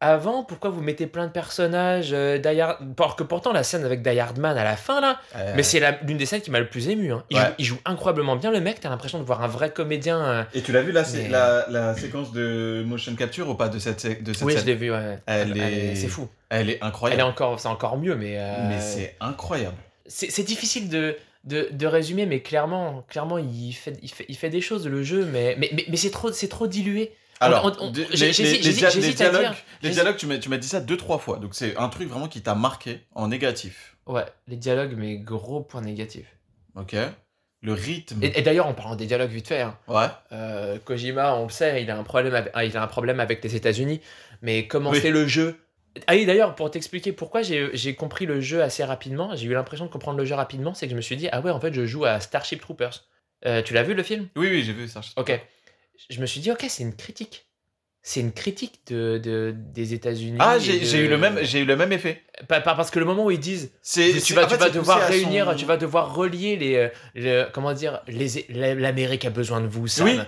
Avant Pourquoi vous mettez plein de personnages euh, Alors que pourtant, la scène avec Die Hardman à la fin, là, Euh, mais c'est l'une des scènes qui m'a le plus ému. hein. Il, Ouais. joue, il joue incroyablement bien, le mec, t'as l'impression de voir un vrai comédien. euh. Et tu l'as vu là, c'est Mais- la, la séquence de motion capture ou pas de cette, de cette Oui, je scène l'ai vu, ouais. Elle est- C'est fou. Elle est Elle est incroyable. encore, c'est encore mieux, mais. euh, Mais c'est incroyable. c'est difficile de, de, de résumer, mais clairement, clairement il, fait, il, fait, il fait des choses, le jeu, mais, mais, mais, mais c'est trop, c'est trop dilué. Alors, on- on- les, les- dialogues, les J'hésite- dialogues, tu m'as tu m'as dit ça deux trois fois, donc c'est un truc vraiment qui t'a marqué en négatif. Ouais, les dialogues, mais gros point négatif. Ok. le rythme. Et, et d'ailleurs, en parlant des dialogues vite fait, hein, Ouais. euh, Kojima, on le sait, il a un problème avec, ah, il a un problème avec les États-Unis, mais commencer Oui. le jeu? Ah oui, d'ailleurs, pour t'expliquer pourquoi j'ai j'ai compris le jeu assez rapidement, j'ai eu l'impression de comprendre le jeu rapidement, c'est que je me suis dit, ah ouais, en fait, je joue à Starship Troopers. Euh, tu l'as vu le film? Oui, oui, j'ai vu ça. Ok. Je me suis dit, ok, c'est une critique. C'est une critique de, de- des États-Unis. Ah, j'ai de- eu le même, j'ai eu le même effet. Pas- pas- parce que le moment où ils disent, tu vas, tu fait, vas devoir réunir, son- tu vas devoir relier les, euh, le- comment dire, les, la- l'Amérique a besoin de vous, Sam. Oui. Tu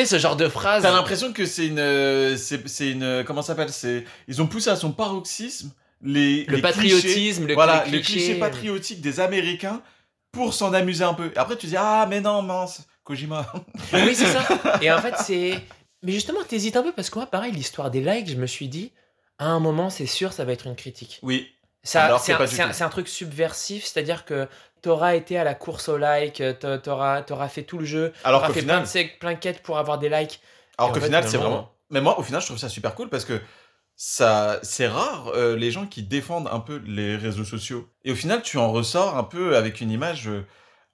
sais, ce genre de phrase. T'as l'impression que c'est une, euh, c'est, une, comment ça s'appelle C'est, ils ont poussé à son paroxysme les, Le les patriotisme, clichés, le voilà, les les clichés patriotiques des Américains pour s'en amuser un peu. Après, tu dis ah mais non mince, Kojima. Oui, c'est ça. Et en fait, c'est. Mais justement, t'hésites un peu parce que moi, pareil, l'histoire des likes, je me suis dit, à un moment, c'est sûr, ça va être une critique. Oui. Ça, c'est un, un- truc subversif, c'est-à-dire que t'auras été à la course aux likes, t'a- t'auras t'auras fait tout le jeu, Alors t'auras fait final, plein de plein de quêtes pour avoir des likes. alors qu'au final, c'est vraiment. Mais moi, au final, je trouve ça super cool parce que ça, c'est rare euh, les gens qui défendent un peu les réseaux sociaux. Et au final, tu en ressors un peu avec une image euh,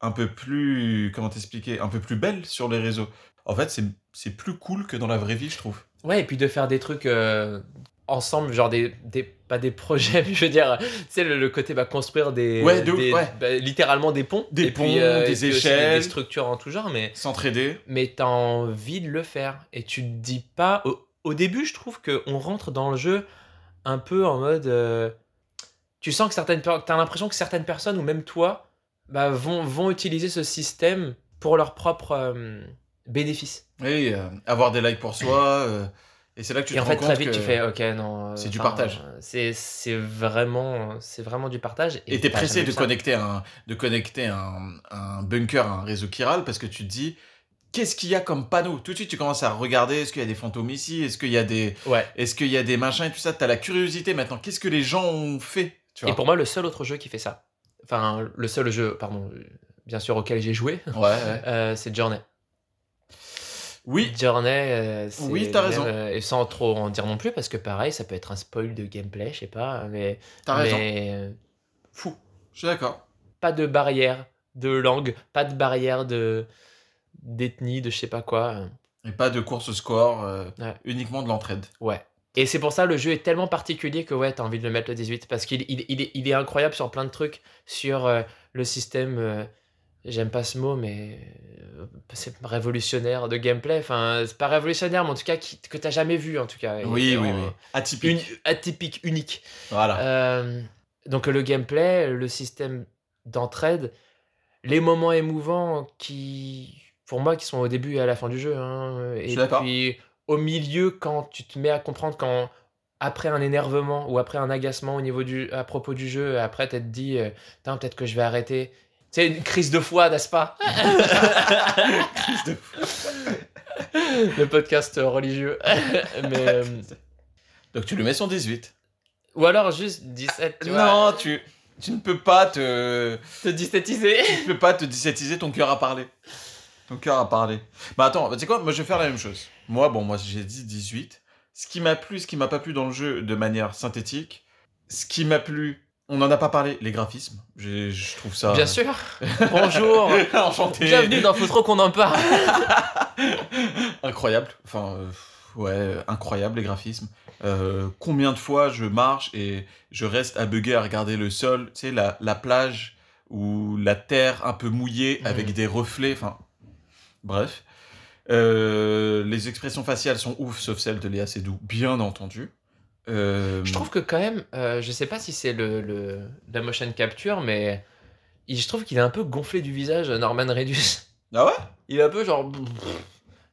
un peu plus, comment t'expliquer, un peu plus belle sur les réseaux. En fait, c'est c'est plus cool que dans la vraie vie, je trouve. Ouais, et puis de faire des trucs euh, ensemble, genre des, des. Pas des projets, mais je veux dire, tu sais, le, le côté bah, construire des. Ouais, de des- ouais. bah, littéralement des ponts. Des et puis, ponts, euh, des et échelles. Des structures en tout genre, mais. S'entraider. mais t'as envie de le faire. Et tu te dis pas. Au, au début, je trouve qu'on rentre dans le jeu un peu en mode. euh, tu sens que certaines. T'as l'impression que certaines personnes, ou même toi, bah, vont, vont utiliser ce système pour leur propre euh, bénéfice. Oui, euh, avoir des likes pour soi. euh, et c'est là que tu Et te en rends fait, compte très vite, que... tu fais Ok, non. euh, c'est du partage. C'est c'est vraiment, c'est vraiment du partage. Et t'es t'as pressé de ça. connecter, un, de connecter un, un bunker à un réseau chiral parce que tu te dis, qu'est-ce qu'il y a comme panneau? Tout de suite, tu commences à regarder, est-ce qu'il y a des fantômes ici? Est-ce qu'il y a des... Ouais. Est-ce qu'il y a des machins et tout ça? T'as la curiosité maintenant. Qu'est-ce que les gens ont fait tu Et pour moi, le seul autre jeu qui fait ça, enfin, le seul jeu, pardon, bien sûr, auquel j'ai joué, Ouais, ouais. euh, c'est Journey. Oui, Journey, euh, c'est Oui, t'as raison. euh, et sans trop en dire non plus, parce que pareil, ça peut être un spoil de gameplay, je sais pas, mais. t'as raison. mais, Fou. Je suis d'accord. pas de barrière de langue, pas de barrière de d'ethnie, de je sais pas quoi. Et pas de course au score, euh, Ouais. uniquement de l'entraide. Ouais. Et c'est pour ça le jeu est tellement particulier que ouais, t'as envie de le mettre le 18 parce qu'il il, il est, il est incroyable sur plein de trucs, sur euh, le système, euh, j'aime pas ce mot, mais euh, c'est révolutionnaire de gameplay. Enfin, c'est pas révolutionnaire, mais en tout cas qui- que t'as jamais vu en tout cas. Et Oui, oui, oui. Atypique. atypique, unique. Voilà. Donc le gameplay, le système d'entraide, les moments émouvants qui, pour moi, qui sont au début et à la fin du jeu. hein, et suis d'accord. puis au milieu, quand tu te mets à comprendre quand après un énervement ou après un agacement au niveau du, à propos du jeu, après te dit, euh, peut-être que je vais arrêter. C'est une crise de foi, n'est-ce pas? Le podcast religieux. Mais, euh, Donc tu le mets sur 18. ou alors juste 17, tu vois, Non, tu, tu ne peux pas te... te tu peux pas te dissétiser ton cœur à parler. Ton cœur à parler. Bah attends, bah, tu sais quoi? Moi je vais faire la même chose. Moi, bon, moi j'ai dit 18. Ce qui m'a plu, ce qui m'a pas plu dans le jeu de manière synthétique, ce qui m'a plu, on n'en a pas parlé, les graphismes. Je trouve ça. Bien sûr. Bonjour. Enchanté. Bienvenue dans Faut trop qu'on en parle. Incroyable. Enfin, euh, ouais, incroyable les graphismes. Euh, combien de fois je marche et je reste à bugger à regarder le sol, tu sais, la, la plage ou la terre un peu mouillée avec des reflets, enfin, bref. Euh, les expressions faciales sont ouf, sauf celles de Léa Seydoux, bien entendu. Euh, Je trouve que quand même, euh, je sais pas si c'est le, le la motion capture, mais il- je trouve qu'il est un peu gonflé du visage, Norman Reedus. Ah ouais? Il est un peu genre, tu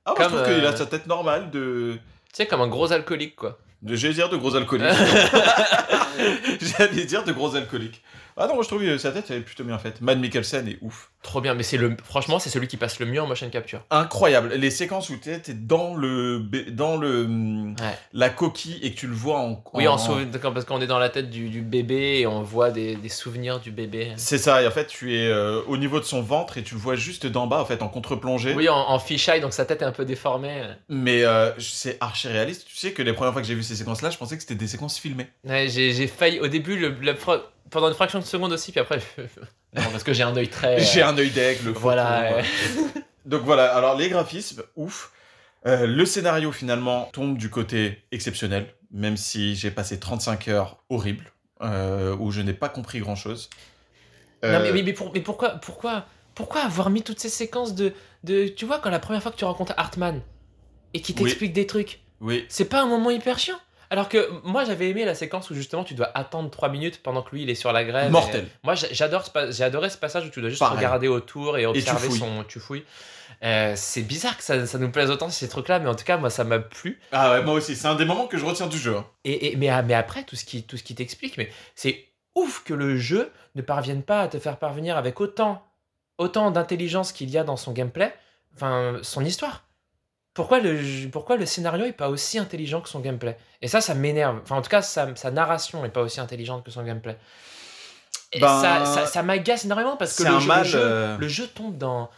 Ah, moi, je trouve qu'il euh, a sa tête normale de. sais, comme un gros alcoolique quoi. de J'allais dire de gros alcooliques. J'allais dire de gros alcooliques. Ah non, moi je trouve que sa tête elle est plutôt bien faite. Matt Mikkelsen est ouf. Trop bien, mais c'est le, franchement, c'est celui qui passe le mieux en motion capture. incroyable. Les séquences où tu es dans le dans le Ouais. la coquille et que tu le vois en, Oui, en d'accord, parce qu'on est dans la tête du, du bébé et on voit des, des souvenirs du bébé. C'est ça. Et en fait, tu es euh, au niveau de son ventre et tu le vois juste d'en bas en fait en contre-plongée. Oui, en, en fisheye, donc sa tête est un peu déformée. Mais euh, c'est archi réaliste. Tu sais que les premières fois que j'ai vu ces séquences-là, je pensais que c'était des séquences filmées. Ouais, j'ai failli, au début, le, pro- pendant une fraction de seconde aussi, puis après. non, parce que j'ai un œil très. J'ai un œil d'aigle. Voilà. Donc voilà, alors les graphismes, ouf. Euh, le scénario finalement tombe du côté exceptionnel, même si j'ai passé 35 heures horribles, euh, où je n'ai pas compris grand chose. Non, mais, mais, mais, pour- mais pourquoi, pourquoi, pourquoi avoir mis toutes ces séquences de, de. Tu vois, quand la première fois que tu rencontres Hartman et qui Oui. t'explique des trucs, Oui, c'est pas un moment hyper chiant? Alors que moi j'avais aimé la séquence où justement tu dois attendre 3 minutes pendant que lui il est sur la grève. Mortel. Et Moi j'a- j'adore ce j'ai adoré ce passage où tu dois juste Pareil. regarder autour et observer fouilles. son tu fouilles. Euh, c'est bizarre que ça, ça nous plaise autant ces trucs là mais en tout cas moi ça m'a plu. Ah ouais, moi aussi, c'est un des moments que je retiens du jeu. hein. Et, et- mais, mais après, tout ce qui, tout ce qui t'explique, mais c'est ouf que le jeu ne parvienne pas à te faire parvenir avec autant, autant d'intelligence qu'il y a dans son gameplay, enfin, son histoire. Pourquoi le, pourquoi le scénario est pas aussi intelligent que son gameplay? Et ça, ça m'énerve. Enfin, en tout cas, sa, sa narration est pas aussi intelligente que son gameplay. Et Ben, ça, ça, ça m'agace énormément parce que le un jeu, mal, le, jeu, euh, le jeu tombe dans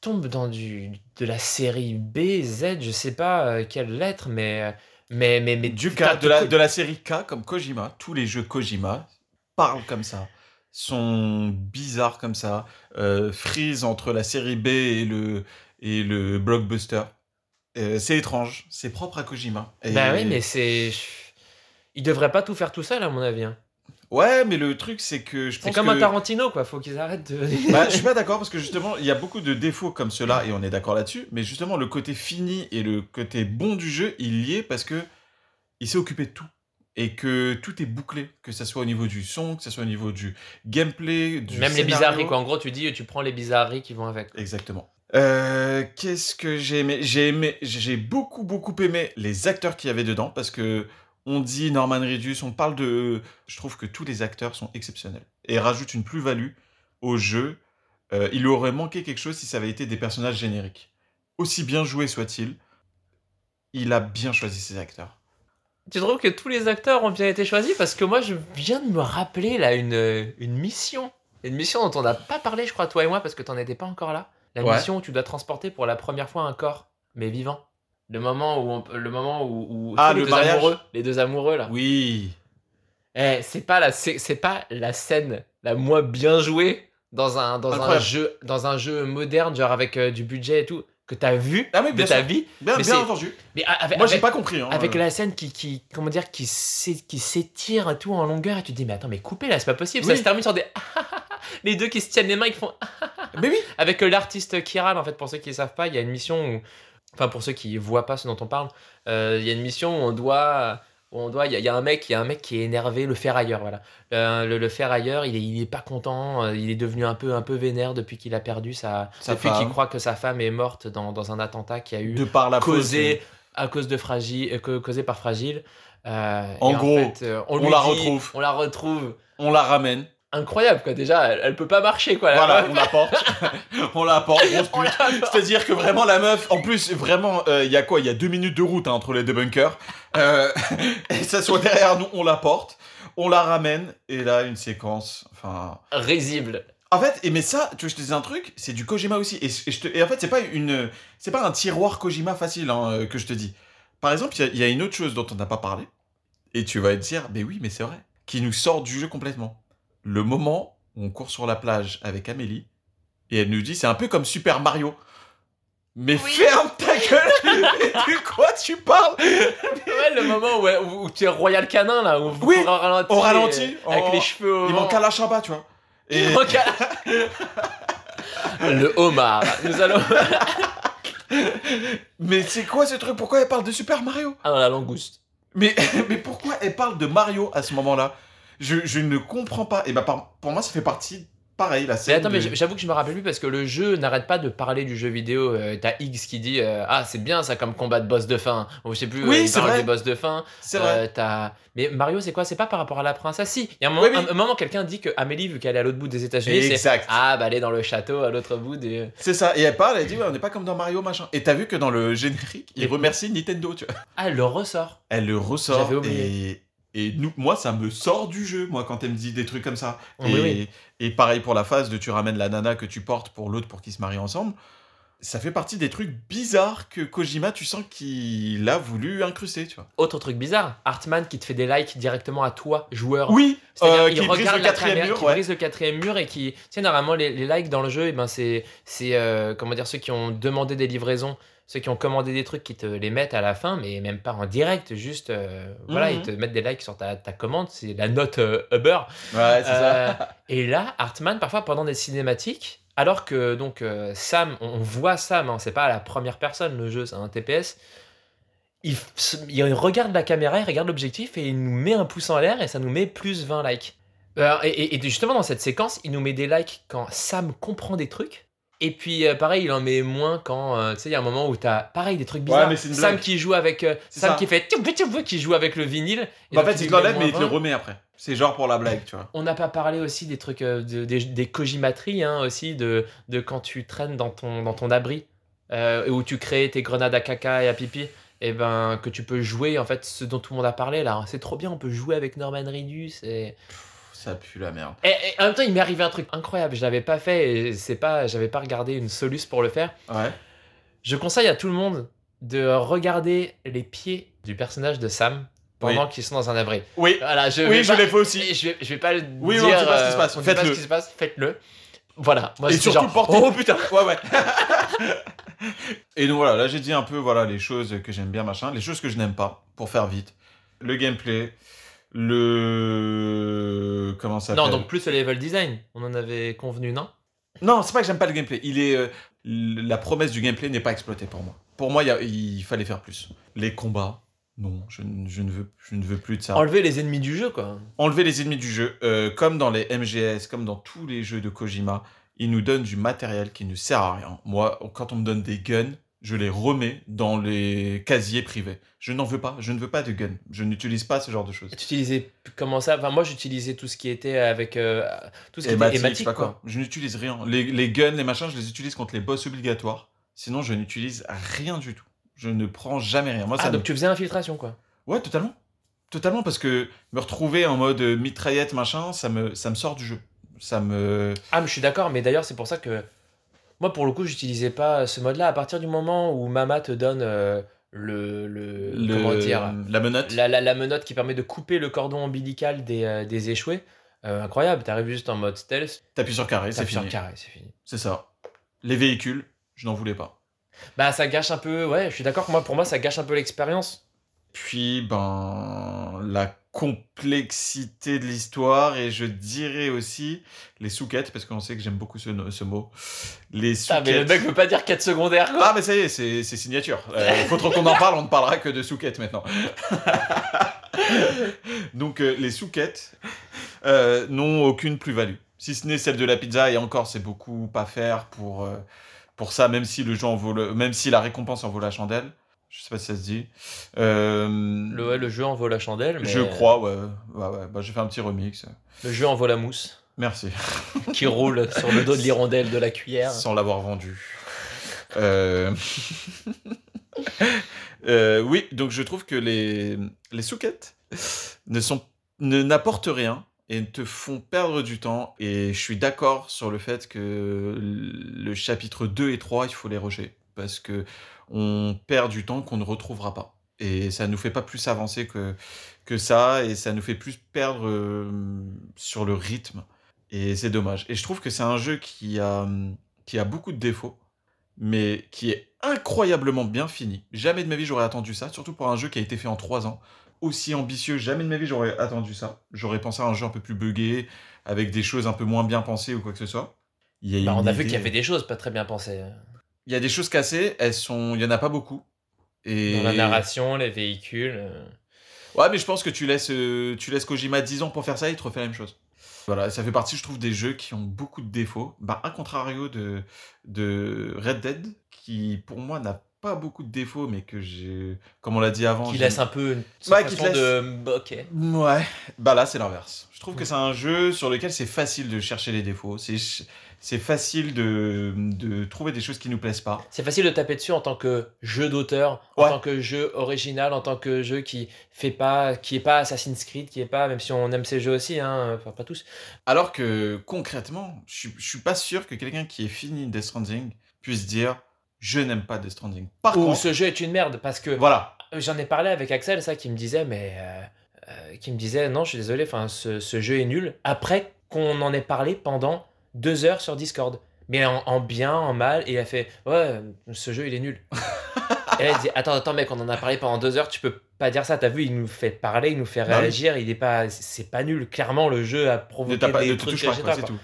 tombe dans du de la série B, Z, je sais pas euh, quelle lettre, mais mais mais mais Du K, de la, de la série K comme Kojima, tous les jeux Kojima parlent comme ça, sont bizarres comme ça, euh, freeze entre la série B et le, et le blockbuster. Euh, c'est étrange, c'est propre à Kojima. Et- Bah oui, mais c'est. Il devrait pas tout faire tout seul, à mon avis. hein. Ouais, mais le truc, c'est que je C'est pense comme que... un Tarantino, quoi. Faut qu'ils arrêtent de. Bah, je suis pas d'accord parce que justement, il y a beaucoup de défauts comme cela et on est d'accord là-dessus. Mais justement, le côté fini et le côté bon du jeu, il y est parce que il s'est occupé de tout et que tout est bouclé, que ça soit au niveau du son, que ça soit au niveau du gameplay, du Même les bizarreries, quoi. En gros, tu dis, tu prends les bizarreries qui vont avec. Exactement. Euh, Qu'est-ce que j'ai aimé? J'ai aimé, j'ai beaucoup beaucoup aimé les acteurs qu'il y avait dedans parce que on dit Norman Reedus, on parle de, je trouve que tous les acteurs sont exceptionnels et rajoutent une plus-value au jeu. Euh, il aurait manqué quelque chose si ça avait été des personnages génériques. Aussi bien joué soit-il, il a bien choisi ses acteurs. Tu trouves que tous les acteurs ont bien été choisis? Parce que moi, je viens de me rappeler, là, une, une mission. Une mission dont on n'a pas parlé, je crois, toi et moi, parce que t'en étais pas encore là. La Ouais. mission où tu dois transporter pour la première fois un corps, mais vivant. Le moment où, on- le moment où, où- Ah, les le deux mariage amoureux, les deux amoureux là. Oui. Eh, c'est pas la, c'est, pas la scène la moins bien jouée dans un, dans un jeu, dans un jeu moderne, genre avec euh, du budget et tout, que t'as vu Ah oui, de ta sûr. vie. Bien, Mais bien entendu. Mais avec, Moi, j'ai pas compris. hein. avec Euh, la scène qui, qui comment dire, qui, s'é- qui s'étire tout en longueur, et tu te dis, mais attends, mais coupez là, c'est pas possible. Ça se termine sur des. les deux qui se tiennent les mains, ils font. Mais oui. Avec euh, l'artiste Kiral, en fait, pour ceux qui ne savent pas, il y a une mission où. Enfin, pour ceux qui voient pas ce dont on parle, euh, il y a une mission où on doit. où on doit, il y, a- il y a un mec, il y a un mec qui est énervé, le ferrailleur, voilà. Euh, le, le ferrailleur, il est, il est pas content, il est devenu un peu, un peu vénère depuis qu'il a perdu sa, Sa depuis qu'il croit que sa femme est morte dans, dans un attentat qui a eu De par la causé à cause de fragile, que- causé par fragile. Euh, En et gros, fait, on, la dit- retrouve. On la retrouve. on la ramène. Incroyable quoi. Déjà, elle, elle peut pas marcher quoi. la Voilà, meuf. on la porte. on la porte, grosse On pute. la porte. C'est-à-dire que vraiment la meuf, en plus vraiment, euh, il y a quoi? Il y a deux minutes de route hein, entre les deux bunkers. Euh, et ça soit derrière nous, on la porte, on la ramène, et là une séquence. Enfin, Risible. en fait, et mais ça, tu veux je te dise un truc, c'est du Kojima aussi. Et, et je te- et en fait, c'est pas une, c'est pas un tiroir Kojima facile hein, euh, que je te dis. Par exemple, il y y, a une autre chose dont on n'a pas parlé, et tu vas te dire, mais oui, mais c'est vrai, qui nous sort du jeu complètement. Le moment où on court sur la plage avec Amélie, et elle nous dit, c'est un peu comme Super Mario. Mais Oui. ferme ta gueule De quoi tu parles? Ouais, le moment où, où, où tu es Royal Canin là, où Oui, au ralenti, au ralenti, euh, avec en- les cheveux au Il manque à la chaba, tu vois. Et... Il manque à- le homard. Nous allons. Mais c'est quoi ce truc? Pourquoi elle parle de Super Mario? Ah non, la langouste. mais, mais pourquoi elle parle de Mario à ce moment-là? Je, je ne comprends pas. Et bah, par- pour moi, ça fait partie, pareil, la Mais scène. attends, mais j'avoue que je me rappelle plus parce que le jeu n'arrête pas de parler du jeu vidéo. Euh, T'as X qui dit euh, Ah, c'est bien ça comme combat de boss de fin. Ou je sais plus, Oui, euh, il parle vrai. des boss de fin. C'est Euh, vrai. Mais Mario, c'est quoi? C'est pas par rapport à la princesse? Si, il y a un moment, Oui, oui. un- un moment quelqu'un dit que Amélie, vu qu'elle est à l'autre bout des États-Unis, c'est Exact. Ah, bah elle est dans le château à l'autre bout des. C'est ça. Et elle parle, elle dit ouais, on n'est pas comme dans Mario, machin. Et t'as vu que dans le générique, il remercie Nintendo, tu vois. Ah, elle le ressort. Elle le ressort. J'avais oublié. Et, et nous, moi, ça me sort du jeu, moi, quand elle me dit des trucs comme ça. Oui, et, oui. et pareil pour la phase de tu ramènes la nana que tu portes pour l'autre pour qu'ils se marient ensemble. ça fait partie des trucs bizarres que Kojima, tu sens qu'il a voulu incruster, tu vois. Autre truc bizarre, Hartman qui te fait des likes directement à toi, joueur. Oui, C'est-à-dire, euh, il qui brise regarde le la caméra, mur, qui ouais. brise le quatrième mur et qui, tu sais, normalement les, les likes dans le jeu, et ben c'est, c'est euh, comment dire ceux qui ont demandé des livraisons, ceux qui ont commandé des trucs qui te les mettent à la fin, mais même pas en direct, juste euh, voilà, Mhm. ils te mettent des likes sur ta, ta commande, c'est la note euh, Uber. Ouais, c'est Euh, ça. et là, Hartman, parfois pendant des cinématiques, alors que donc euh, Sam, on, voit Sam, hein, c'est pas à la première personne le jeu, c'est un TPS. Il, il regarde la caméra, il regarde l'objectif et il nous met un pouce en l'air et ça nous met plus 20 likes. Euh, et, et- et justement dans cette séquence, il nous met des likes quand Sam comprend des trucs. Et puis euh, pareil, il en met moins quand euh, tu sais il y a un moment où t'as pareil des trucs bizarres. mais c'est une Sam blague. qui joue avec euh, Sam ça. qui fait tchouf, tchouf, qui joue avec le vinyle. Et Bah, en donc, fait, il te l'enlève, mais il te le moins 20. remet après. C'est genre pour la blague, tu vois. On n'a pas parlé aussi des trucs, euh, de- des, des hein, aussi, de, de quand tu traînes dans ton, dans ton abri, euh, où tu crées tes grenades à caca et à pipi, et ben que tu peux jouer, en fait, ce dont tout le monde a parlé là. C'est trop bien, on peut jouer avec Norman Reedus. Et... Ça pue la merde. Et, et en même temps, il m'est arrivé un truc incroyable, je l'avais pas fait, et c'est pas, j'avais pas regardé une soluce pour le faire. Ouais. Je conseille à tout le monde de regarder les pieds du personnage de Sam pendant qu'ils sont dans un abri. Oui, Voilà, je oui, vais je l'ai fait aussi. Je vais, je vais pas le Oui, dire. on sait pas ce qui se euh, passe. on sait pas Faites-le. ce qui se passe. Faites-le. Voilà. Moi, Et surtout, genre, portez- Oh putain. Ouais, ouais. Et donc voilà, là j'ai dit un peu voilà les choses que j'aime bien, machin, les choses que je n'aime pas, pour faire vite. Le gameplay, le. Comment ça Non, donc plus le level design. On en avait convenu, non? Non, c'est pas que j'aime pas le gameplay. Il est, euh, la promesse du gameplay n'est pas exploitée pour moi. Pour moi, il, fallait faire plus. Les combats, non, je, ne- je ne, veux, je ne veux plus de ça. Enlever les ennemis du jeu, quoi. Enlever les ennemis du jeu, euh, comme dans les MGS, comme dans tous les jeux de Kojima, il nous donne du matériel qui ne sert à rien. Moi, quand on me donne des guns, je les remets dans les casiers privés. Je n'en veux pas, je ne veux pas de guns. Je n'utilise pas ce genre de choses. Tu utilisais comment ça Enfin, moi, j'utilisais tout ce qui était avec euh, tout ce qui Hématique, était hématique, pas quoi. quoi. Je n'utilise rien. Les, les guns, les machins, je les utilise contre les boss obligatoires. Sinon, je n'utilise rien du tout. Je ne prends jamais rien. Moi, ça Ah, me- donc tu faisais infiltration, quoi. Ouais, totalement. Totalement, parce que me retrouver en mode euh, mitraillette, machin, ça me, ça me sort du jeu. Ça me... Ah, mais je suis d'accord, mais d'ailleurs, c'est pour ça que moi, pour le coup, j'utilisais pas ce mode-là. À partir du moment où Mama te donne euh, le, le, le- Comment dire La menotte. la, la, la menotte qui permet de couper le cordon ombilical des, euh, des échoués. Euh, incroyable, t'arrives juste en mode stealth, T'appuies sur carré, c'est t'appuies sur fini. carré, c'est fini. C'est ça. Les véhicules, je n'en voulais pas. Bah ça gâche un peu, ouais, je suis d'accord moi, pour moi, ça gâche un peu l'expérience. Puis, ben, la complexité de l'histoire et je dirais aussi les souquettes, parce qu'on sait que j'aime beaucoup ce, ce mot. Les Ah, mais le souquettes. mec veut pas dire 4 secondaires, quoi. Ah, mais ça y est, c'est c'est signature. Euh, faut trop qu'on en parle, on ne parlera que de souquettes maintenant. Donc, euh, les souquettes euh, n'ont aucune plus-value. Si ce n'est celle de la pizza, et encore, c'est beaucoup à faire pour, euh, pour ça, même si le jeu en vaut le- même si la récompense en vaut la chandelle. Je sais pas si ça se dit. Euh, Le, ouais, le jeu en vaut la chandelle, mais je crois, ouais. ouais, ouais. Bah, j'ai fait un petit remix. le jeu en vaut la mousse Merci. qui roule sur le dos de l'hirondelle de la cuillère. Sans l'avoir vendu. Euh, euh, oui, donc je trouve que les, les souquettes ne sont ne n'apportent rien et te font perdre du temps. Et je suis d'accord sur le fait que le chapitre 2 et 3, il faut les rusher. Parce que on perd du temps qu'on ne retrouvera pas. Et ça nous fait pas plus avancer que, que ça, et ça nous fait plus perdre euh, sur le rythme. Et c'est dommage. Et je trouve que c'est un jeu qui a, qui a beaucoup de défauts, mais qui est incroyablement bien fini. Jamais de ma vie j'aurais attendu ça, surtout pour un jeu qui a été fait en 3 ans. Aussi ambitieux, jamais de ma vie j'aurais attendu ça. J'aurais pensé à un jeu un peu plus buggé, avec des choses un peu moins bien pensées ou quoi que ce soit. Il y Bah, on a vu qu'il y avait des choses pas très bien pensées. Il y a des choses cassées, elles sont, il y en a pas beaucoup. Et Dans la narration, les véhicules. euh. Ouais, mais je pense que tu laisses, euh, tu laisses Kojima 10 ans pour faire ça, il te refait la même chose. Voilà, ça fait partie, je trouve, des jeux qui ont beaucoup de défauts. Bah, à contrario de, de Red Dead, qui pour moi n'a pas beaucoup de défauts, mais que j'ai, comme on l'a dit avant, Qui laisse un peu une Ouais, qui te sensation de ok. Ouais, bah là c'est l'inverse. Je trouve que c'est un jeu sur lequel c'est facile de chercher les défauts. C'est c'est facile de, de trouver des choses qui nous plaisent pas. C'est facile de taper dessus en tant que jeu d'auteur, en Ouais. tant que jeu original, en tant que jeu qui fait pas, qui est pas Assassin's Creed, qui est pas, même si on aime ces jeux aussi, hein, enfin pas tous. Alors que concrètement, je je suis pas sûr que quelqu'un qui ait fini Death Stranding puisse dire je n'aime pas Death Stranding. Par Ou contre, ce jeu est une merde parce que voilà. j'en ai parlé avec Axel, ça, qui me disait, mais. euh, euh, qui me disait, non, je suis désolé, enfin, ce, ce jeu est nul. Après qu'on en ait parlé pendant deux heures sur Discord. Mais en, en bien, en mal, et il a fait, ouais, ce jeu, il est nul. et là, il dit, attends, attends, mec, on en a parlé pendant deux heures, tu peux pas dire ça. T'as vu, il nous fait parler, il nous fait Bah réagir, il est pas. C'est pas nul. Clairement, le jeu a provoqué t'as pas, des trucs touche pas, quoi, tout.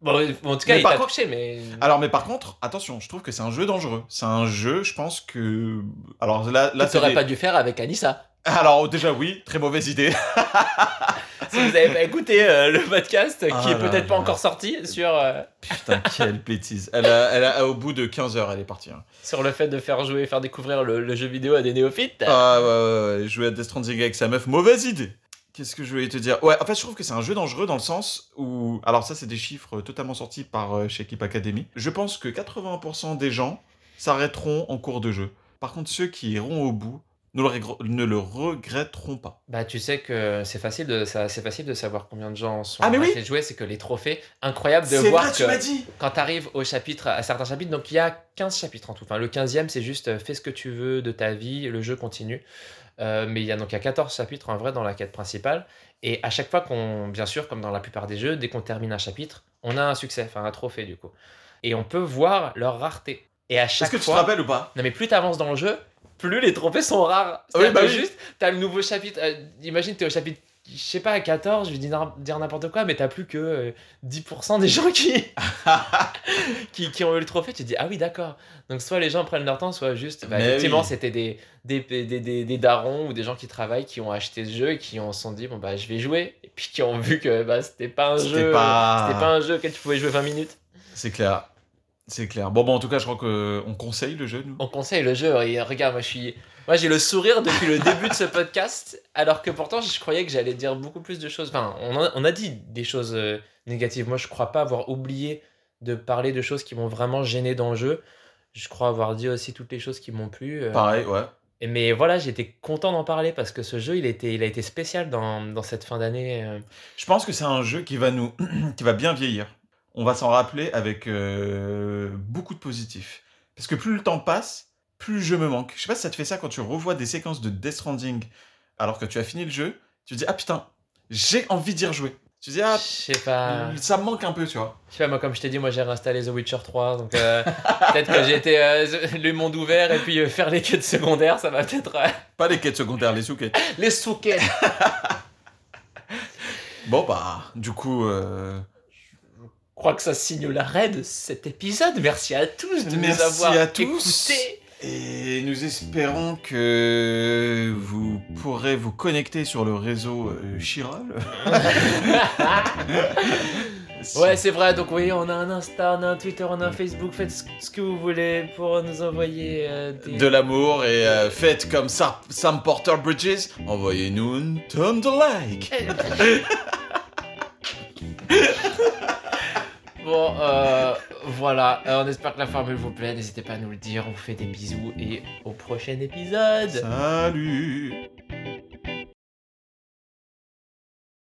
Bon, en tout cas, Mais il t'a contre- touché, mais. Alors, mais par contre, attention, je trouve que c'est un jeu dangereux. C'est un jeu, je pense que. Alors là, là tu t'aurais des- pas dû faire avec Anissa. Alors, déjà, oui, très mauvaise idée. Si vous avez pas écouté euh, le podcast, Ah qui est là peut-être pas encore sorti, sur, euh, Putain, quelle bêtise. Elle a, elle a- au bout de 15 heures, elle est partie. hein. sur le fait de faire jouer, faire découvrir le, le jeu vidéo à des néophytes. Ah ouais, ouais, ouais, jouer à Death Stranding avec sa meuf, mauvaise idée. Qu'est-ce que je voulais te dire? Ouais, en fait, je trouve que c'est un jeu dangereux dans le sens où. Alors, ça, c'est des chiffres totalement sortis par euh, chez Keep Academy. Je pense que 80% des gens s'arrêteront en cours de jeu. Par contre, ceux qui iront au bout ne le, ne le regretteront pas. Bah, tu sais que c'est facile de ça, facile de savoir combien de gens sont Ah, mais oui. jouer, c'est que les trophées, incroyable de voir vrai, que tu dit quand tu arrives au chapitre, à certains chapitres, donc il y a 15 chapitres en tout. Enfin, le 15e, c'est juste euh, fais ce que tu veux de ta vie, le jeu continue. Euh, mais il y a donc il y a 14 chapitres en vrai dans la quête principale. Et à chaque fois qu'on, bien sûr, comme dans la plupart des jeux, dès qu'on termine un chapitre, on a un succès, enfin un trophée du coup. Et on peut voir leur rareté. Et à Est-ce chaque que tu te fois, rappelles ou pas? Non mais plus t'avances dans le jeu, plus les trophées sont rares. Oui, C'est-à-dire bah oui. juste, t'as le nouveau chapitre. euh, imagine t'es au chapitre, je sais pas, à 14, je vais dire, n'importe quoi, mais t'as plus que euh, 10% des gens qui, qui, qui ont eu le trophée. Tu te dis, ah oui, d'accord. Donc soit les gens prennent leur temps, soit juste, bah, effectivement, oui. c'était des, des, des, des, des darons ou des gens qui travaillent qui ont acheté ce jeu et qui se sont dit, bon bah je vais jouer. Et puis qui ont vu que bah, c'était pas un jeu. pas- C'était pas un jeu auquel tu pouvais jouer 20 minutes. C'est clair. C'est clair. Bon, bon, en tout cas, je crois qu'on conseille le jeu, nous. On conseille le jeu. Et regarde, moi je suis. Moi j'ai le sourire depuis le début de ce podcast, alors que pourtant je croyais que j'allais dire beaucoup plus de choses. Enfin, on a, on a dit des choses euh, négatives. Moi je crois pas avoir oublié de parler de choses qui m'ont vraiment gêné dans le jeu. Je crois avoir dit aussi toutes les choses qui m'ont plu. euh. Pareil, ouais. Mais voilà, j'étais content d'en parler parce que ce jeu il, était, il a été spécial dans, dans cette fin d'année. euh. Je pense que c'est un jeu qui va nous, qui va bien vieillir. On va s'en rappeler avec euh, beaucoup de positifs. Parce que plus le temps passe, plus le jeu me manque. Je sais pas si ça te fait ça quand tu revois des séquences de Death Stranding alors que tu as fini le jeu. Tu te dis ah putain, j'ai envie d'y rejouer. Tu te dis ah Je sais pas. ça me manque un peu, tu vois. Je sais pas, moi, comme je t'ai dit, moi j'ai réinstallé The Witcher 3, donc euh, peut-être que j'ai été euh, le monde ouvert et puis faire les quêtes secondaires, ça va peut-être. Pas les quêtes secondaires, les sous-quêtes. les sous-quêtes Bon bah, du coup, euh, crois que ça signe l'arrêt de cet épisode. Merci à tous de Merci nous avoir à tous. écoutés. Et nous espérons que vous pourrez vous connecter sur le réseau euh, Chirol. Ouais, c'est vrai. Donc, oui, on a un Insta, on a un Twitter, on a un Facebook. Faites ce que vous voulez pour nous envoyer euh, des. de l'amour et euh, faites comme Sa- Sam Porter Bridges. Envoyez-nous une tonne de like. Bon, euh, voilà. Euh, on espère que la formule vous plaît. N'hésitez pas à nous le dire. On vous fait des bisous et au prochain épisode. Salut.